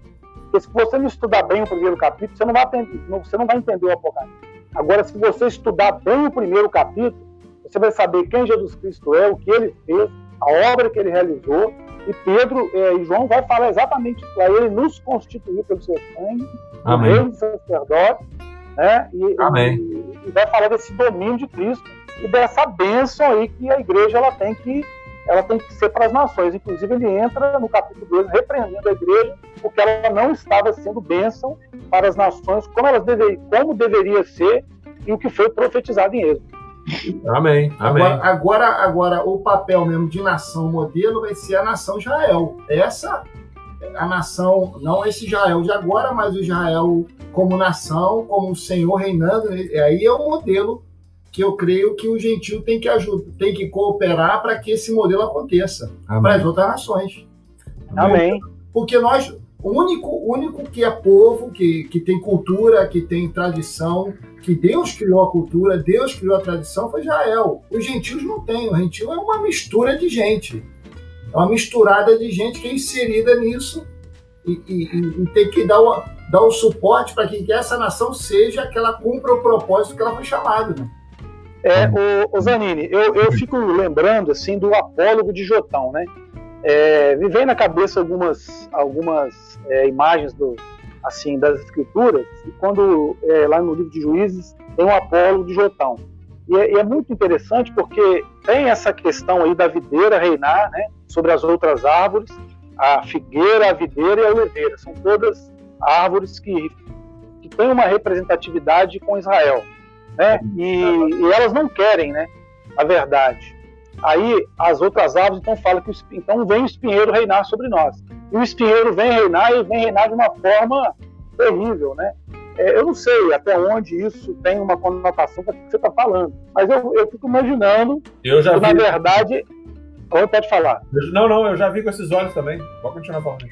Porque se você não estudar bem o primeiro capítulo, você não vai, entender, você não vai entender o Apocalipse. Agora, se você estudar bem o primeiro capítulo, você vai saber quem Jesus Cristo é, o que ele fez, a obra que ele realizou. E Pedro é, e João vai falar exatamente isso lá. Ele nos constituiu pelo seu sangue, o rei de sacerdote, né? E, Amém. E, e, vai falar desse domínio de Cristo e dessa bênção aí que a igreja ela tem que ela tem que ser para as nações. Inclusive ele entra no capítulo 2 repreendendo a igreja porque ela não estava sendo bênção para as nações como elas deveriam, como deveria ser e o que foi profetizado em Êxodo. Amém. Amém. Agora, agora, agora, o papel mesmo de nação modelo vai ser a nação Israel. Essa a nação, não esse Israel de agora, mas o Israel como nação, como Senhor reinando. Aí é o modelo que eu creio que o gentil tem que ajudar, tem que cooperar para que esse modelo aconteça para as outras nações. Amém. Porque nós, O único, único que é povo, que, que tem cultura, que tem tradição, que Deus criou a cultura, Deus criou a tradição, foi Israel. Os gentios não têm. O gentio é uma mistura de gente. É uma misturada de gente que é inserida nisso e, e, e tem que dar o, dar o suporte para que essa nação seja que ela cumpra o propósito que ela foi chamada. Né? É, o, o Zanini, eu, eu fico lembrando assim do apólogo de Jotão, né? É, me vem na cabeça algumas, algumas é, imagens do, assim das escrituras, e quando é, lá no livro de Juízes tem um apólogo de Jotão. E é, e é, muito interessante porque tem essa questão aí da videira reinar né, sobre as outras árvores, a figueira, a videira e a oliveira. São todas árvores que, que têm uma representatividade com Israel. Né? E, e elas não querem né, a verdade. Aí as outras árvores então falam que então vem o espinheiro reinar sobre nós. E o espinheiro vem reinar e vem reinar de uma forma terrível, né? É, eu não sei até onde isso tem uma conotação com o que você está falando, mas eu, eu fico imaginando eu já que, vi... na verdade. Pode falar. Não, não, eu já vi com esses olhos também. Pode continuar falando.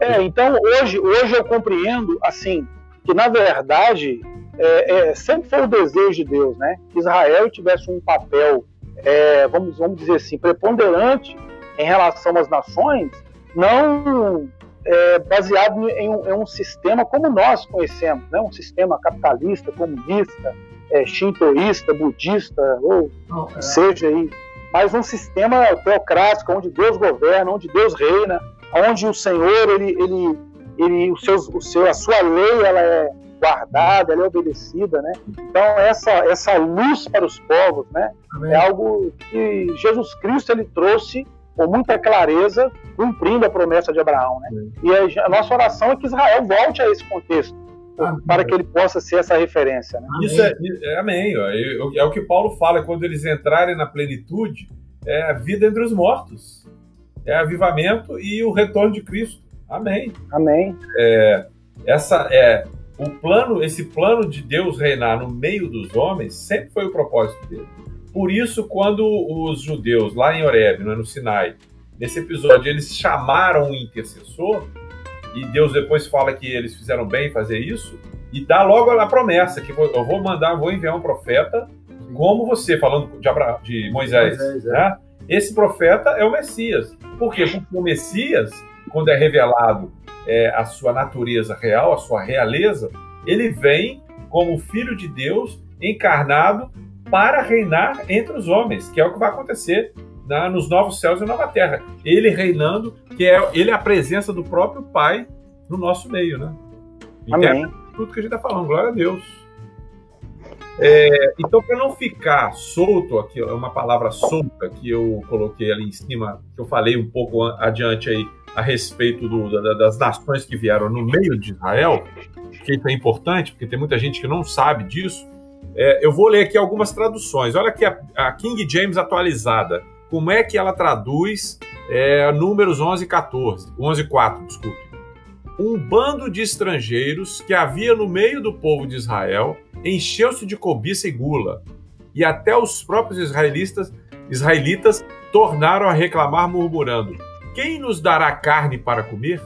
É, então hoje, hoje eu compreendo assim que na verdade é, é, sempre foi o desejo de Deus, né? Que Israel tivesse um papel é, vamos, vamos dizer assim, preponderante em relação às nações, não é, baseado em um, em um, sistema como nós conhecemos, né? um sistema capitalista, comunista, é, shintoísta, budista, ou não, é. seja aí, mas um sistema teocrático, onde Deus governa, onde Deus reina, onde o Senhor, ele, ele, ele o seu, o seu, a sua lei, ela é guardada, ela é obedecida, né? Então essa essa luz para os povos, né? Amém. É algo que Jesus Cristo ele trouxe com muita clareza, cumprindo a promessa de Abraão, né? Amém. E a, nossa oração é que Israel volte a esse contexto. Amém. Para que ele possa ser essa referência. Né? Isso é, é amém. É, é o que Paulo fala quando eles entrarem na plenitude, é a vida entre os mortos, é avivamento e o retorno de Cristo. Amém. Amém. É, essa é o plano, esse plano de Deus reinar no meio dos homens sempre foi o propósito dele. Por isso, quando os judeus lá em Horeb, no Sinai, nesse episódio, eles chamaram um intercessor, e Deus depois fala que eles fizeram bem em fazer isso, e dá logo a promessa que eu vou mandar, vou enviar um profeta como você, falando de, Abra... de Moisés. Moisés é. né? Esse profeta é o Messias. Por quê? Porque o Messias, quando é revelado é, a sua natureza real, a sua realeza, ele vem como filho de Deus encarnado para reinar entre os homens, que é o que vai acontecer na, nos novos céus e nova terra. Ele reinando, que é ele é a presença do próprio Pai no nosso meio, né? Amém. Tudo que a gente está falando, glória a Deus. É, então, para não ficar solto aqui, é uma palavra solta que eu coloquei ali em cima, que eu falei um pouco adiante aí, a respeito do, da, das nações que vieram no meio de Israel, que isso é importante, porque tem muita gente que não sabe disso. É, eu vou ler aqui algumas traduções. Olha aqui a, a, King James atualizada. Como é que ela traduz é, números 11 e 14? 11 e 4, desculpe. Um bando de estrangeiros que havia no meio do povo de Israel encheu-se de cobiça e gula, e até os próprios israelitas, israelitas tornaram a reclamar, murmurando: quem nos dará carne para comer?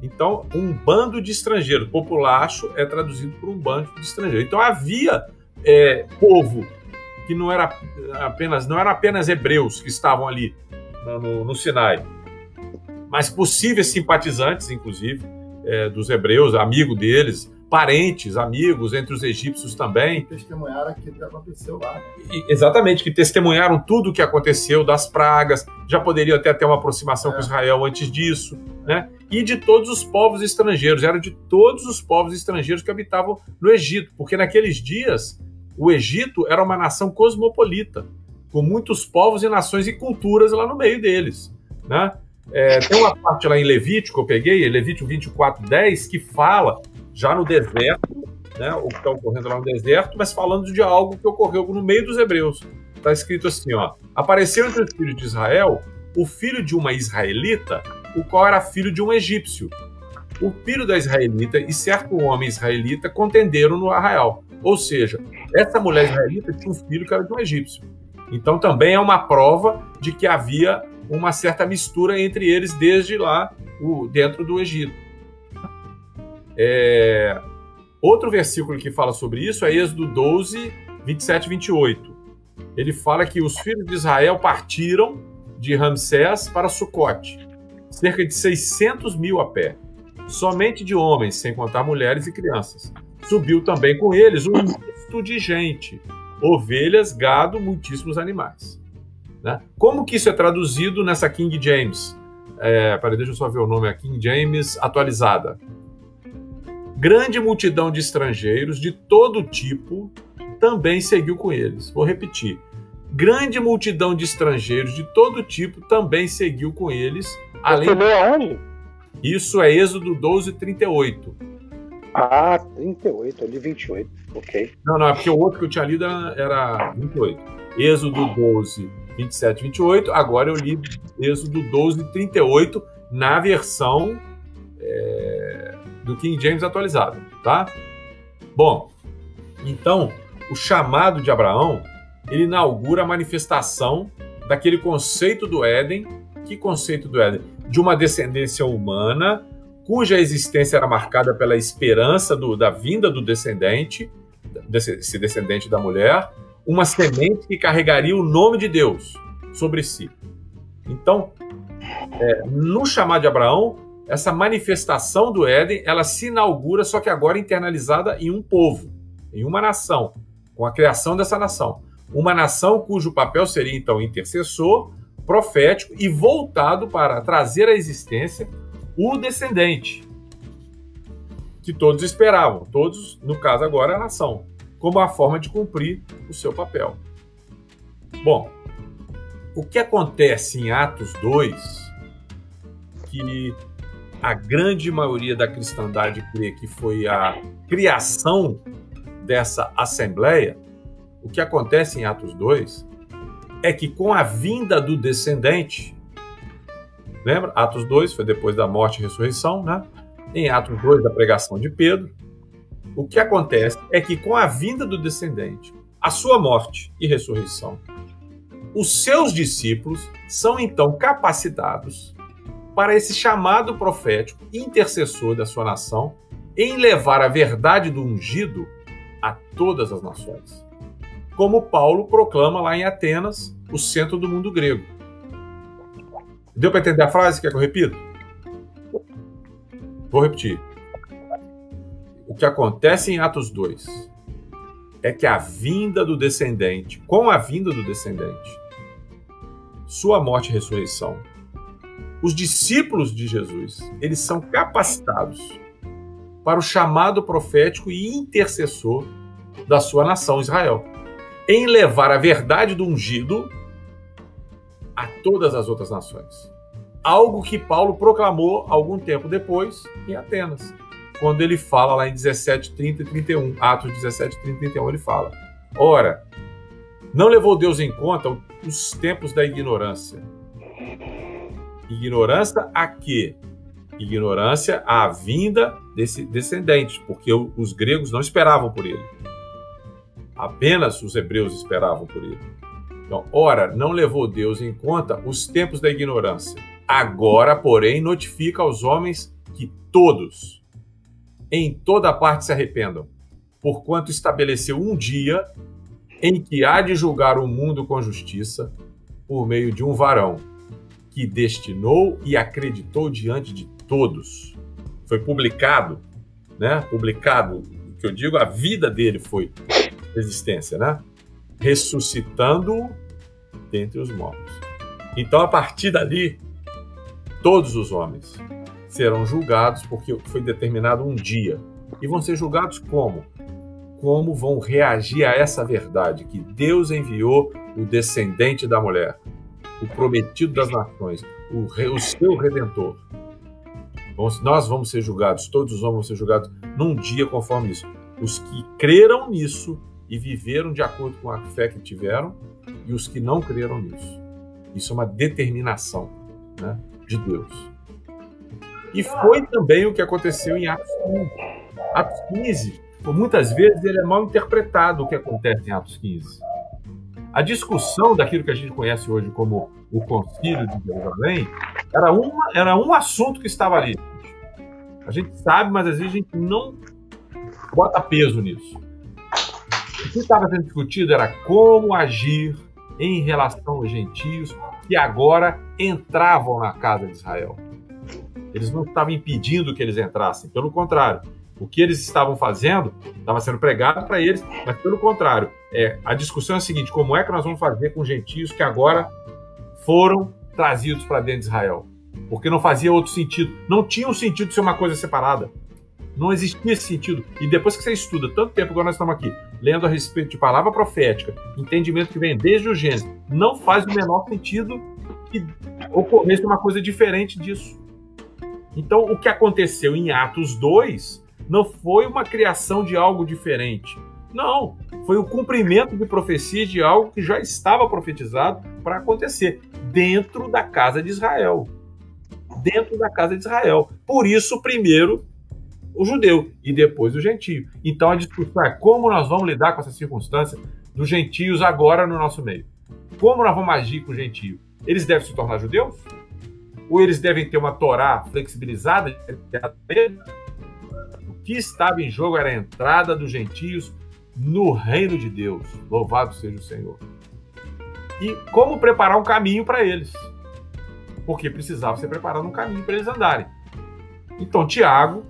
Então, um bando de estrangeiros. Populacho é traduzido por um bando de estrangeiros. Então, havia é, povo que não era apenas não eram apenas hebreus que estavam ali no, no Sinai, mas possíveis simpatizantes, inclusive, é, dos hebreus, amigo deles, parentes, amigos entre os egípcios também. Que testemunharam aquilo que aconteceu lá. Né? E, exatamente, que testemunharam tudo o que aconteceu, das pragas, já poderiam até ter uma aproximação é. com Israel antes disso, né? E de todos os povos estrangeiros, eram de todos os povos estrangeiros que habitavam no Egito, porque naqueles dias o Egito era uma nação cosmopolita, com muitos povos e nações e culturas lá no meio deles, né? É, tem uma parte lá em Levítico, eu peguei, Levítico 24, 10, que fala já no deserto, né, o que está ocorrendo lá no deserto, mas falando de algo que ocorreu no meio dos hebreus. Está escrito assim: ó, apareceu entre os filhos de Israel o filho de uma israelita, o qual era filho de um egípcio. O filho da israelita e certo homem israelita contenderam no arraial. Ou seja, essa mulher israelita tinha um filho que era de um egípcio. Então também é uma prova de que havia uma certa mistura entre eles desde lá, o, dentro do Egito. É, outro versículo que fala sobre isso é Êxodo 12, 27 e 28. Ele fala que os filhos de Israel partiram de Ramsés para Sucote, cerca de 600 mil a pé, somente de homens, sem contar mulheres e crianças. Subiu também com eles um misto de gente, ovelhas, gado, muitíssimos animais. Né? Como que isso é traduzido nessa King James? É, peraí, deixa eu só ver o nome, a King James atualizada. Grande multidão de estrangeiros de todo tipo também seguiu com eles. Vou repetir. Grande multidão de estrangeiros de todo tipo também seguiu com eles. Além... Você leu aonde? Isso é Êxodo 12, 38. Ah, 38, ali 28, ok. Não, não, é porque o outro que eu tinha lido era 28. Êxodo 12, 27, 28. Agora eu li Êxodo 12, 38 na versão é, do King James atualizado, tá? Bom, então o chamado de Abraão ele inaugura a manifestação daquele conceito do Éden. Que conceito do Éden? De uma descendência humana cuja existência era marcada pela esperança do, da vinda do descendente, desse descendente da mulher, uma semente que carregaria o nome de Deus sobre si. Então, é, no chamado de Abraão, essa manifestação do Éden, ela se inaugura, só que agora internalizada em um povo, em uma nação, com a criação dessa nação. Uma nação cujo papel seria, então, intercessor, profético e voltado para trazer à existência o descendente, que todos esperavam, todos, no caso agora, a nação, como a forma de cumprir o seu papel. Bom, o que acontece em Atos 2, que a grande maioria da cristandade crê que foi a criação dessa assembleia, o que acontece em Atos 2 é que com a vinda do descendente, Lembra? Atos 2 foi depois da morte e ressurreição, né? Em Atos 2, da pregação de Pedro, o que acontece é que com a vinda do descendente, a sua morte e ressurreição, os seus discípulos são então capacitados para esse chamado profético intercessor da sua nação em levar a verdade do ungido a todas as nações. Como Paulo proclama lá em Atenas, o centro do mundo grego. Deu para entender a frase? Quer que eu repita? Vou repetir. O que acontece em Atos 2 é que a vinda do descendente, com a vinda do descendente, sua morte e ressurreição, os discípulos de Jesus, eles são capacitados para o chamado profético e intercessor da sua nação Israel, em levar a verdade do ungido a todas as outras nações. Algo que Paulo proclamou algum tempo depois em Atenas, quando ele fala lá em 17, 30 e 31, Atos 17, 30 e 31, ele fala: Ora, não levou Deus em conta os tempos da ignorância. Ignorância a quê? Ignorância à vinda desse descendente, porque os gregos não esperavam por ele. Apenas os hebreus esperavam por ele. Então, ora, não levou Deus em conta os tempos da ignorância. Agora, porém, notifica aos homens que todos, em toda parte, se arrependam, porquanto estabeleceu um dia em que há de julgar o mundo com justiça por meio de um varão que destinou e acreditou diante de todos. Foi publicado, né? Publicado, o que eu digo, a vida dele foi existência, né? ressuscitando dentre os mortos. Então, a partir dali, todos os homens serão julgados porque foi determinado um dia. E vão ser julgados como? Como vão reagir a essa verdade que Deus enviou o descendente da mulher, o prometido das nações, o, o seu redentor. Nós vamos ser julgados, todos os homens vão ser julgados num dia conforme isso. Os que creram nisso e viveram de acordo com a fé que tiveram e os que não creram nisso. Isso é uma determinação né, de Deus. E foi também o que aconteceu em Atos 15. Atos 15, muitas vezes ele é mal interpretado o que acontece em Atos 15. A discussão daquilo que a gente conhece hoje como o Concílio de Jerusalém era, uma, era um assunto que estava ali. A gente sabe, mas às vezes a gente não bota peso nisso. O que estava sendo discutido era como agir em relação aos gentios que agora entravam na casa de Israel. Eles não estavam impedindo que eles entrassem, pelo contrário, o que eles estavam fazendo estava sendo pregado para eles, mas pelo contrário, é, a discussão é a seguinte: como é que nós vamos fazer com gentios que agora foram trazidos para dentro de Israel? Porque não fazia outro sentido. Não tinha um sentido ser uma coisa separada. Não existia esse sentido. E depois que você estuda tanto tempo que nós estamos aqui, lendo a respeito de palavra profética, entendimento que vem desde o Gênesis, não faz o menor sentido que ocorresse uma coisa diferente disso. Então, o que aconteceu em Atos 2 não foi uma criação de algo diferente. Não, foi o cumprimento de profecias de algo que já estava profetizado para acontecer dentro da casa de Israel. Dentro da casa de Israel. Por isso, primeiro o judeu e depois o gentio. Então a discussão é como nós vamos lidar com essa circunstância dos gentios agora no nosso meio. Como nós vamos agir com o gentio? Eles devem se tornar judeus? Ou eles devem ter uma Torá flexibilizada? Que estava em jogo era a entrada dos gentios no reino de Deus. Louvado seja o Senhor. E como preparar um caminho para eles? Porque precisava ser preparado um caminho para eles andarem. Então, Tiago,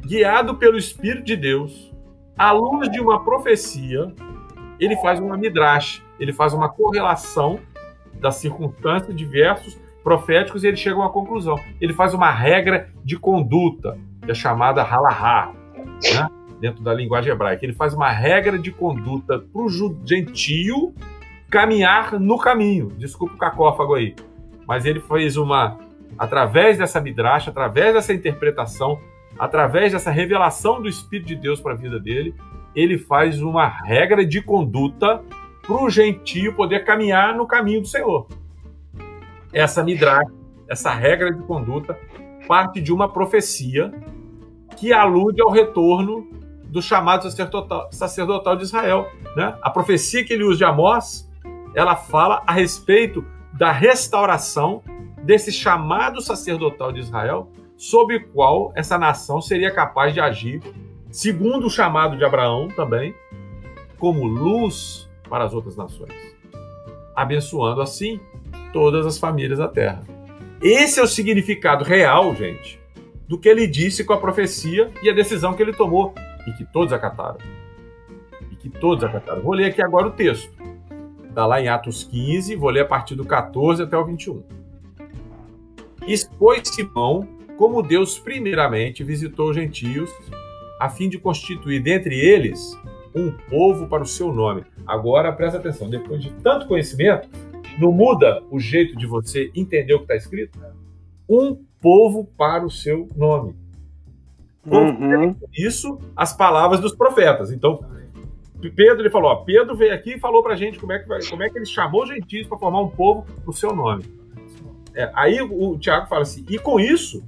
guiado pelo Espírito de Deus, à luz de uma profecia, ele faz uma midrash, ele faz uma correlação das circunstâncias diversos proféticos e ele chega a uma conclusão. Ele faz uma regra de conduta, que é chamada halahá, né? dentro da linguagem hebraica. Ele faz uma regra de conduta para o gentio caminhar no caminho. Desculpa o cacófago aí. Mas ele fez uma, através dessa midrash, através dessa interpretação, através dessa revelação do Espírito de Deus para a vida dele, ele faz uma regra de conduta para o gentio poder caminhar no caminho do Senhor. Essa midrash, essa regra de conduta, parte de uma profecia que alude ao retorno do chamado sacerdotal, de Israel. Né? A profecia que ele usa de Amós, ela fala a respeito da restauração desse chamado sacerdotal de Israel, sob o qual essa nação seria capaz de agir, segundo o chamado de Abraão também, como luz para as outras nações, abençoando assim todas as famílias da terra. Esse é o significado real, gente, do que ele disse com a profecia e a decisão que ele tomou, e que todos acataram. E que todos acataram. Vou ler aqui agora o texto. Está lá em Atos 15, vou ler a partir do 14 até o 21. Expôs Simão como Deus primeiramente visitou os gentios, a fim de constituir dentre eles um povo para o seu nome. Agora presta atenção, depois de tanto conhecimento, não muda o jeito de você entender o que está escrito? Um povo para o seu nome. Uhum. Isso as palavras dos profetas. Então, Pedro ele falou: ó, Pedro veio aqui e falou para a gente como é, que, como é que ele chamou os gentios para formar um povo para o seu nome. É, aí o, o Tiago fala assim: e com isso,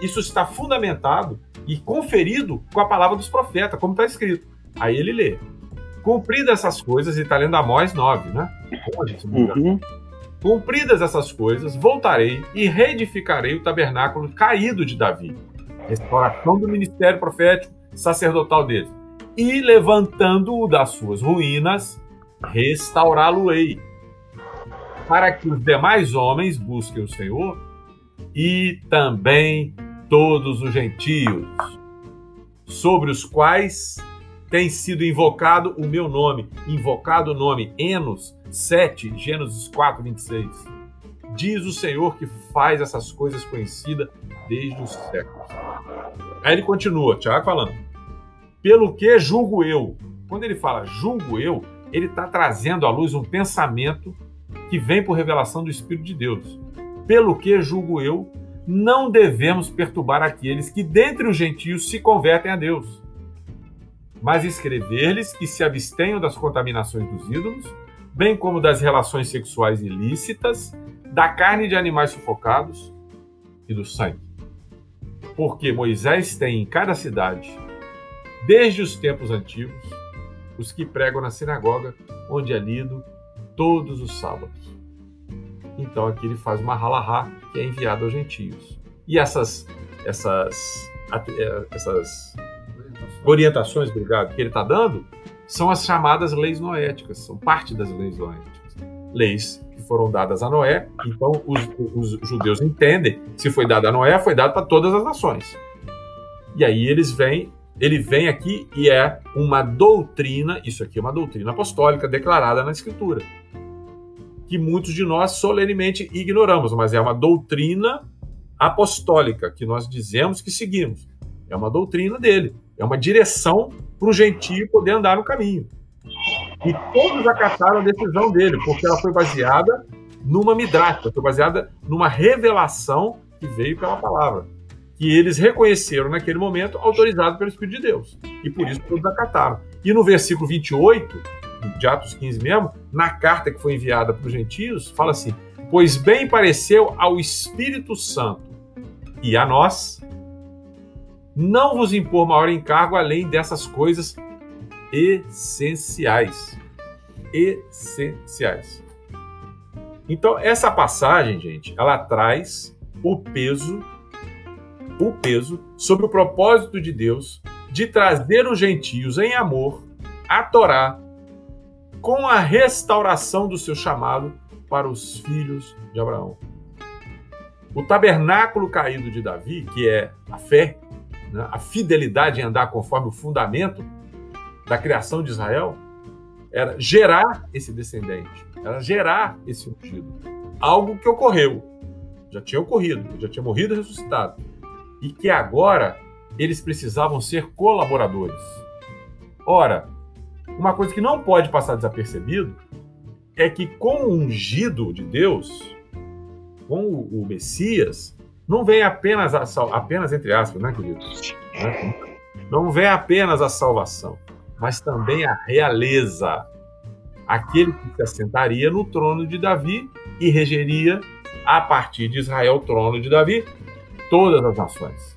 isso está fundamentado e conferido com a palavra dos profetas, como está escrito. Aí ele lê: Cumpridas essas coisas, e está lendo Amós 9, né? Uhum. Cumpridas essas coisas, voltarei e reedificarei o tabernáculo caído de Davi. Restauração do ministério profético sacerdotal dele. E levantando-o das suas ruínas, restaurá-lo-ei. Para que os demais homens busquem o Senhor e também todos os gentios, sobre os quais tem sido invocado o meu nome, invocado o nome Enos, 7, Gênesis 4, 26. Diz o Senhor que faz essas coisas conhecidas desde os séculos. Aí ele continua, Tiago falando. Pelo que julgo eu? Quando ele fala julgo eu, ele está trazendo à luz um pensamento que vem por revelação do Espírito de Deus. Pelo que julgo eu, não devemos perturbar aqueles que dentre os gentios se convertem a Deus, mas escrever-lhes que se abstenham das contaminações dos ídolos bem como das relações sexuais ilícitas, da carne de animais sufocados e do sangue. Porque Moisés tem em cada cidade, desde os tempos antigos, os que pregam na sinagoga, onde é lido todos os sábados. Então aqui ele faz uma halahá que é enviada aos gentios. E essas essas é, essas orientações, obrigado, que ele está dando são as chamadas leis noéticas, são parte das leis noéticas. Leis que foram dadas a Noé, então os, os judeus entendem, se foi dado a Noé, foi dado para todas as nações. E aí eles vêm, ele vem aqui e é uma doutrina, isso aqui é uma doutrina apostólica declarada na Escritura, que muitos de nós solenemente ignoramos, mas é uma doutrina apostólica que nós dizemos que seguimos. É uma doutrina dele, é uma direção para o gentio poder andar no caminho. E todos acataram a decisão dele, porque ela foi baseada numa midrata, foi baseada numa revelação que veio pela palavra, que eles reconheceram naquele momento, autorizado pelo Espírito de Deus. E por isso todos acataram. E no versículo 28, de Atos 15 mesmo, na carta que foi enviada para os gentios, fala assim: Pois bem pareceu ao Espírito Santo e a nós não vos impor maior encargo além dessas coisas essenciais. Essenciais. Então, essa passagem, gente, ela traz o peso, o peso sobre o propósito de Deus de trazer os gentios em amor a Torá com a restauração do seu chamado para os filhos de Abraão. O tabernáculo caído de Davi, que é a fé, né, a fidelidade em andar conforme o fundamento da criação de Israel, era gerar esse descendente, era gerar esse ungido. Algo que ocorreu, já tinha ocorrido, já tinha morrido e ressuscitado. E que agora eles precisavam ser colaboradores. Ora, uma coisa que não pode passar desapercebido é que com o ungido de Deus, com o Messias, não vem apenas a sal... apenas entre aspas, né, querido? Não vem apenas a salvação, mas também a realeza. Aquele que se assentaria no trono de Davi e regeria a partir de Israel o trono de Davi todas as nações.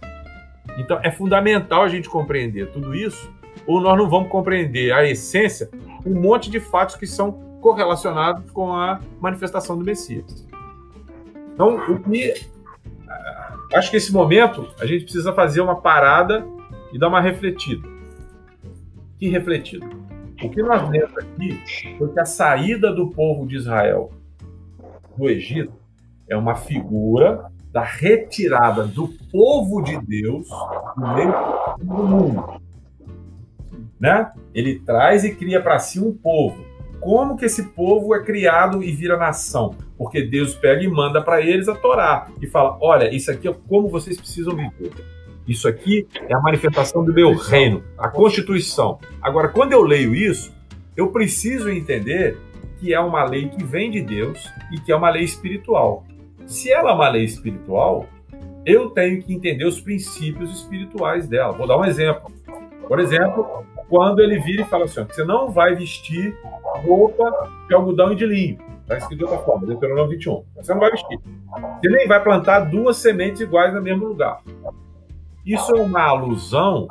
Então é fundamental a gente compreender tudo isso, ou nós não vamos compreender a essência, um monte de fatos que são correlacionados com a manifestação do Messias. Então, o que acho que esse momento a gente precisa fazer uma parada e dar uma refletida. Que refletida? O que nós vemos aqui foi que a saída do povo de Israel do Egito é uma figura da retirada do povo de Deus do meio do mundo. Né? Ele traz e cria para si um povo como que esse povo é criado e vira nação. Porque Deus pega e manda para eles a Torá e fala: olha, isso aqui é como vocês precisam viver. Isso aqui é a manifestação do meu reino, a Constituição. Agora, quando eu leio isso, eu preciso entender que é uma lei que vem de Deus e que é uma lei espiritual. Se ela é uma lei espiritual, eu tenho que entender os princípios espirituais dela. Vou dar um exemplo. Por exemplo, quando ele vira e fala assim: você não vai vestir roupa de algodão e de linho. Está escrito de outra forma, Deuteronômio 21. Você não vai vestir. Você nem vai plantar duas sementes iguais no mesmo lugar. Isso é uma alusão,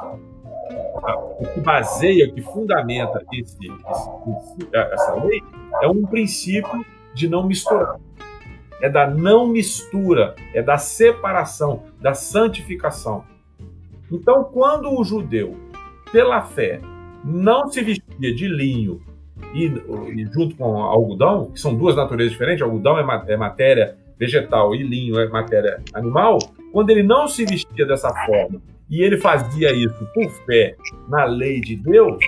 o que baseia, o que fundamenta esse, esse, essa lei, é um princípio de não misturar. É da não mistura, é da separação, da santificação. Então, quando o judeu, pela fé, não se vestia de linho e, e, junto com algodão, que são duas naturezas diferentes, algodão é, é matéria vegetal e linho é matéria animal, quando ele não se vestia dessa forma e ele fazia isso por fé na lei de Deus,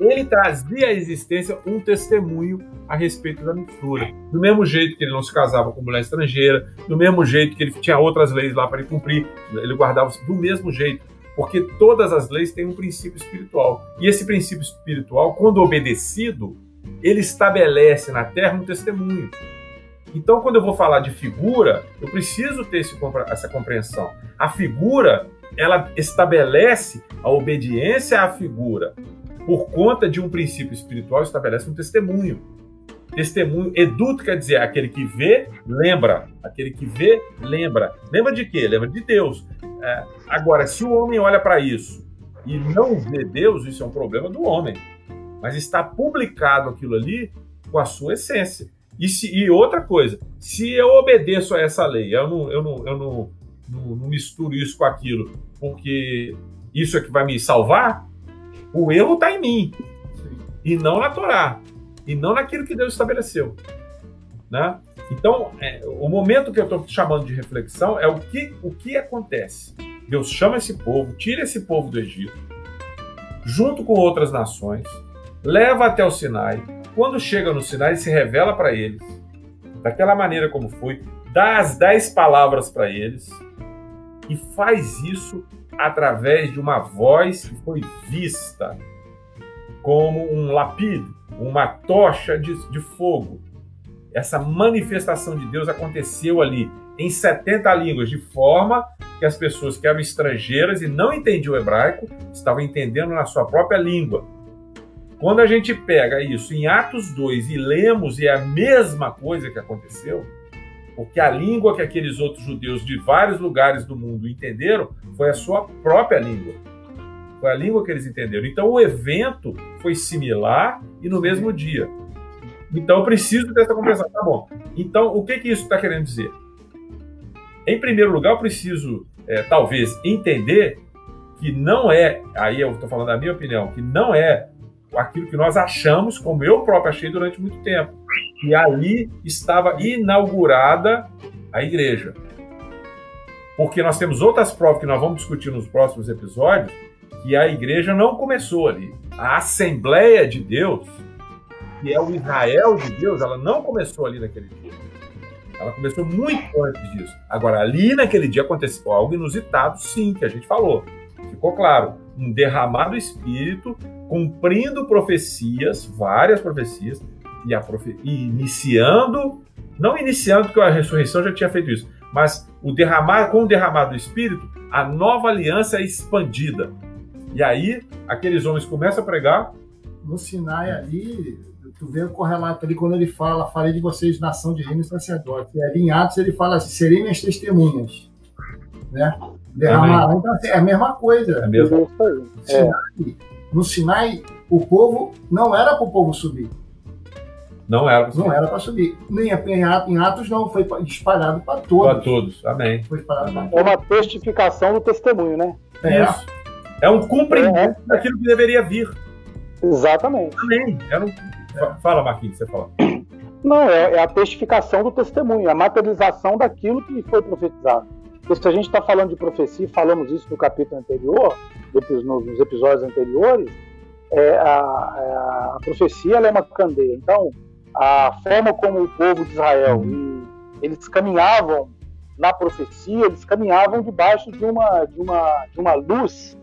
ele trazia à existência um testemunho a respeito da mistura. Do mesmo jeito que ele não se casava com mulher estrangeira, do mesmo jeito que ele tinha outras leis lá para ele cumprir, ele guardava do mesmo jeito porque todas as leis têm um princípio espiritual. E esse princípio espiritual, quando obedecido, ele estabelece na terra um testemunho. Então, quando eu vou falar de figura, eu preciso ter essa compreensão. A figura, ela estabelece a obediência à figura. Por conta de um princípio espiritual, estabelece um testemunho. Testemunho, eduto quer dizer aquele que vê, lembra. Aquele que vê, lembra. Lembra de quê? Lembra de Deus. É, agora, se o homem olha para isso e não vê Deus, isso é um problema do homem. Mas está publicado aquilo ali, com a sua essência. E, se, e outra coisa, se eu obedeço a essa lei, eu não, eu não, eu não, não, não misturo isso com aquilo, porque isso é que vai me salvar, o erro está em mim, e não na Torá, e não naquilo que Deus estabeleceu. Né? Então, é, o momento que eu estou chamando de reflexão é o que, o que acontece. Deus chama esse povo, tira esse povo do Egito, junto com outras nações, leva até o Sinai. Quando chega no Sinai, se revela para eles, daquela maneira como foi, dá as dez palavras para eles e faz isso através de uma voz que foi vista como um lapido, uma tocha de, de fogo. Essa manifestação de Deus aconteceu ali em 70 línguas, de forma que as pessoas que eram estrangeiras e não entendiam o hebraico estavam entendendo na sua própria língua. Quando a gente pega isso em Atos 2 e lemos, e é a mesma coisa que aconteceu, porque a língua que aqueles outros judeus de vários lugares do mundo entenderam foi a sua própria língua. Foi a língua que eles entenderam. Então o evento foi similar e no mesmo dia. Então eu preciso dessa compreensão. Tá bom. Então o que, que isso está querendo dizer? Em primeiro lugar, eu preciso, é, talvez, entender que não é, aí eu estou falando da minha opinião, que não é aquilo que nós achamos, como eu próprio achei durante muito tempo. E ali estava inaugurada a igreja. Porque nós temos outras provas que nós vamos discutir nos próximos episódios, que a igreja não começou ali. A Assembleia de Deus, que é o Israel de Deus, ela não começou ali naquele dia. Ela começou muito antes disso. Agora, ali naquele dia aconteceu algo inusitado, sim, que a gente falou. Ficou claro. Um derramado espírito, cumprindo profecias, várias profecias, e, profe... e iniciando, não iniciando, porque a ressurreição já tinha feito isso, mas o derramar, com o derramado do espírito, a nova aliança é expandida. E aí, aqueles homens começam a pregar. No Sinai ali, tu vê o correlato ali quando ele fala, falei de vocês, nação de reino e sacerdote. E ali em Atos ele fala assim, serem minhas testemunhas. Né? Derramar, então, assim, é a mesma coisa. É mesmo. É. No Sinai, o povo não era para o povo subir. Não era para subir. Não era para subir. Nem em Atos não, foi espalhado para todos. Para todos, amém. Foi espalhado para todos. É uma testificação do testemunho, né? É. Isso. É um cumprimento é. daquilo que deveria vir. Exatamente. Era um Fala, Marquinhos, você fala. Não, é, é, a testificação do testemunho, a materialização daquilo que foi profetizado. Porque se a gente está falando de profecia, falamos isso no capítulo anterior, nos episódios anteriores, é, a, a, a, profecia é uma candeia. Então, a forma como o povo de Israel e eles caminhavam na profecia, eles caminhavam debaixo de uma, de uma, de uma luz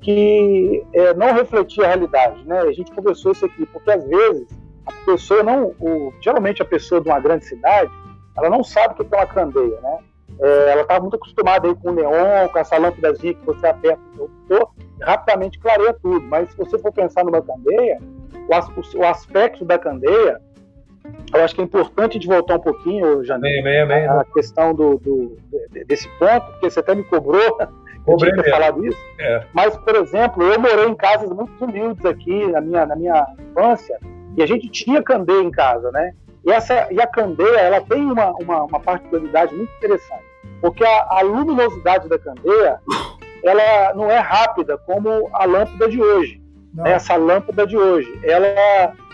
que é, não refletia a realidade, né? A gente conversou isso aqui, porque às vezes a pessoa não, o, geralmente a pessoa de uma grande cidade, ela não sabe o que é uma candeia, né? É, ela está muito acostumada aí com o neon, com essa lâmpadazinha que você aperta no interruptor, rapidamente clareia tudo. Mas se você for pensar numa candeia, o, o aspecto da candeia, eu acho que é importante de voltar um pouquinho, Janine, a questão do, do, desse ponto, porque você até me cobrou Eu falado isso. É. Mas, por exemplo, eu morei em casas muito humildes aqui na minha, na minha infância e a gente tinha candeia em casa, né? E, essa, e a candeia, ela tem uma, uma, uma particularidade muito interessante, porque a, a, luminosidade da candeia, ela não é rápida como a lâmpada de hoje. Né? Essa lâmpada de hoje, ela,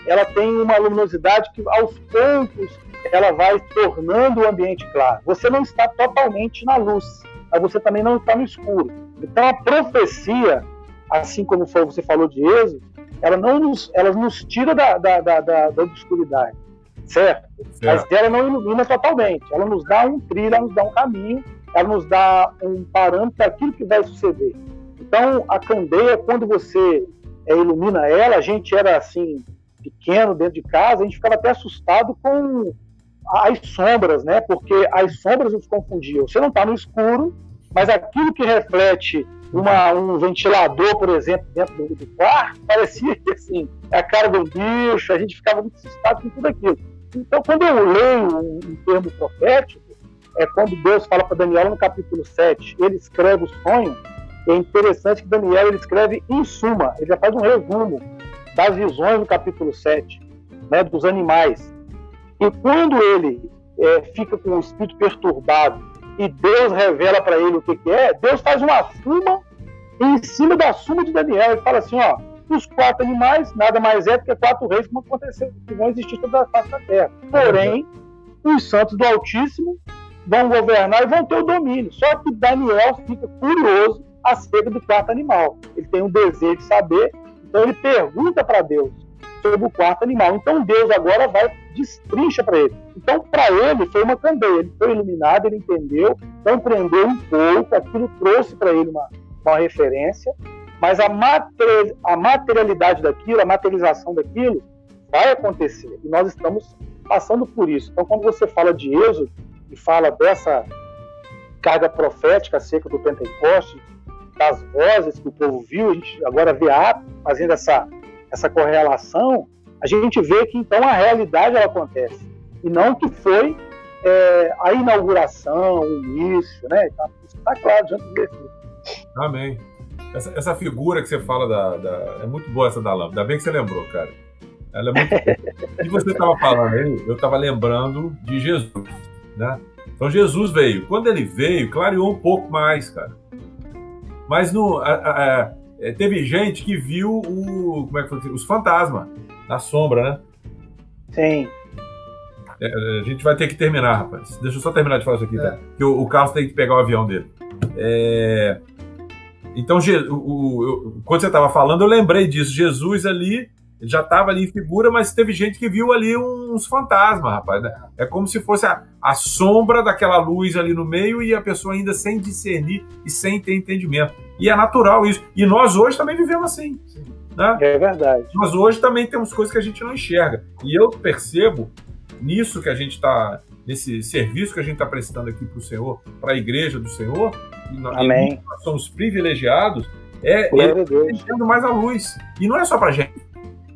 ela tem uma luminosidade que, aos poucos, ela vai tornando o ambiente claro. Você não está totalmente na luz mas você também não está no escuro. Então a profecia, assim como você falou de Êxodo, ela não nos, ela nos tira da, da, da, da, da obscuridade, certo? certo? Mas ela não ilumina totalmente. Ela nos dá um trilho, ela nos dá um caminho, ela nos dá um parâmetro daquilo que vai suceder. Então a candeia, quando você é, ilumina ela, a gente era assim pequeno dentro de casa, a gente ficava até assustado com as sombras, né? Porque as sombras nos confundiam. Você não está no escuro, mas aquilo que reflete uma, um ventilador, por exemplo, dentro do, do quarto, parecia assim, a cara do bicho, a gente ficava muito assustado com tudo aquilo. Então, quando eu leio um, um termo profético, é quando Deus fala para Daniel no capítulo 7, ele escreve o sonho, é interessante que Daniel ele escreve em suma, ele já faz um resumo das visões do capítulo 7. né, dos animais. E quando ele é, fica com o espírito perturbado e Deus revela para ele o que, que, é, Deus faz uma suma em cima da suma de Daniel. Ele fala assim: ó, os quatro animais nada mais é do que quatro reis que vão, acontecer, que vão existir toda a face da terra. Porém, os santos do Altíssimo vão governar e vão ter o domínio. Só que Daniel fica curioso acerca do quarto animal. Ele tem um desejo de saber, então ele pergunta para Deus sobre o quarto animal. Então Deus agora vai destrincha para ele. Então para ele foi uma candeia, ele foi iluminado, ele entendeu, compreendeu um pouco, aquilo trouxe para ele uma, uma referência, mas a, a materialidade daquilo, a materialização daquilo vai acontecer e nós estamos passando por isso. Então quando você fala de Êxodo e fala dessa carga profética acerca do Pentecoste, das vozes que o povo viu, a gente agora vê a fazendo essa, essa correlação, a gente vê que então a realidade ela acontece. E não que foi é, a inauguração, o início, né? Tá, está claro diante do versículo. Amém. Essa, essa, figura que você fala da, da, É muito boa essa da lâmpada. Bem que você lembrou, cara. Ela é muito. E você estava falando aí, eu estava lembrando de Jesus, né? Então Jesus veio. Quando ele veio, clareou um pouco mais, cara. Mas no, a, a, é, teve gente que viu o, como é que foi, os fantasmas na sombra, né? Sim. É, a gente vai ter que terminar, rapaz. Deixa eu só terminar de falar isso aqui, tá? Que o, o Carlos tem que pegar o avião dele. É... Então, o, o, quando você estava falando, eu lembrei disso. Jesus ali ele já estava ali em figura, mas teve gente que viu ali uns fantasmas, rapaz. Né? É como se fosse a, a, sombra daquela luz ali no meio e a pessoa ainda sem discernir e sem ter entendimento. E é natural isso. E nós hoje também vivemos assim. Né? É verdade. Nós hoje também temos coisas que a gente não enxerga. E eu percebo nisso que a gente está, nesse serviço que a gente está prestando aqui para o Senhor, para a igreja do Senhor, e nós, Amém. nós somos privilegiados, é tendo mais a luz. E não é só para gente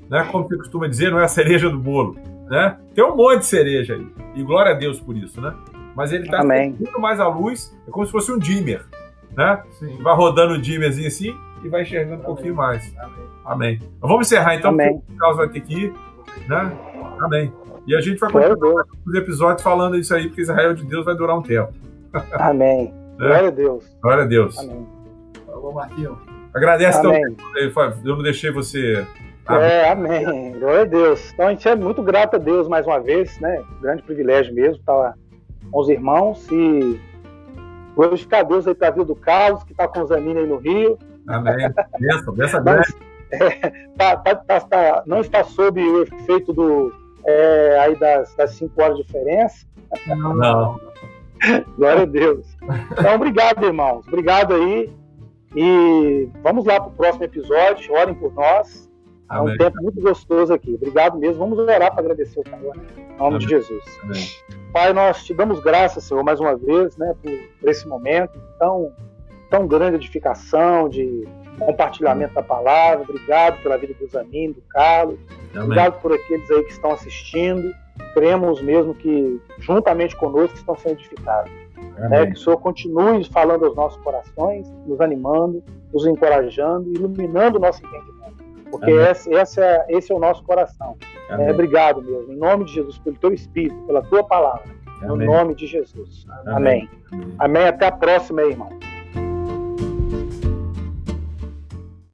né? Como você costuma dizer, não é a cereja do bolo, né? Tem um monte de cereja aí. E glória a Deus por isso, né? Mas ele está muito mais à luz, é como se fosse um dimmer, né? Sim. Vai rodando o dimmerzinho assim e vai enxergando um pouquinho mais. Amém. Amém. Então, vamos encerrar então, Amém. porque o Carlos vai ter que ir, né? Amém. E a gente vai continuar os episódios falando isso aí, porque Israel de Deus vai durar um tempo. Amém. Né? Glória a Deus. Glória a Deus. Amém. Falou, Marquinhos. Agradece Amém. então. Eu não deixei você é, amém. Glória a Deus. Então a gente é muito grato a Deus mais uma vez, né? Grande privilégio mesmo estar com os irmãos e glorificar a Deus aí para a vida do Carlos, que está com os Zanini aí no Rio. Amém. Benção, benção grande. É, tá, tá, tá, tá, não está sob o efeito do, é, aí das, das cinco horas de diferença. Não. não. Glória a Deus. Então, obrigado, irmãos. Obrigado aí. E vamos lá para o próximo episódio. Orem por nós. É um tempo muito gostoso aqui. Obrigado mesmo. Vamos orar para agradecer o Senhor, né? em nome Amém. de Jesus. Amém. Pai, nós te damos graças, Senhor, mais uma vez, né, por, por esse momento tão, tão grande edificação, de compartilhamento da palavra. Obrigado pela vida do Zanin, do Carlos. Amém. Obrigado por aqueles aí que estão assistindo. Cremos mesmo que, juntamente conosco, estão sendo edificados. Né, que o Senhor continue falando aos nossos corações, nos animando, nos encorajando, iluminando o nosso entendimento porque esse, esse, é, esse é o nosso coração. É, obrigado mesmo, em nome de Jesus, pelo teu Espírito, pela tua palavra. Amém. No nome de Jesus. Amém. Amém. Amém. Até a próxima, irmão.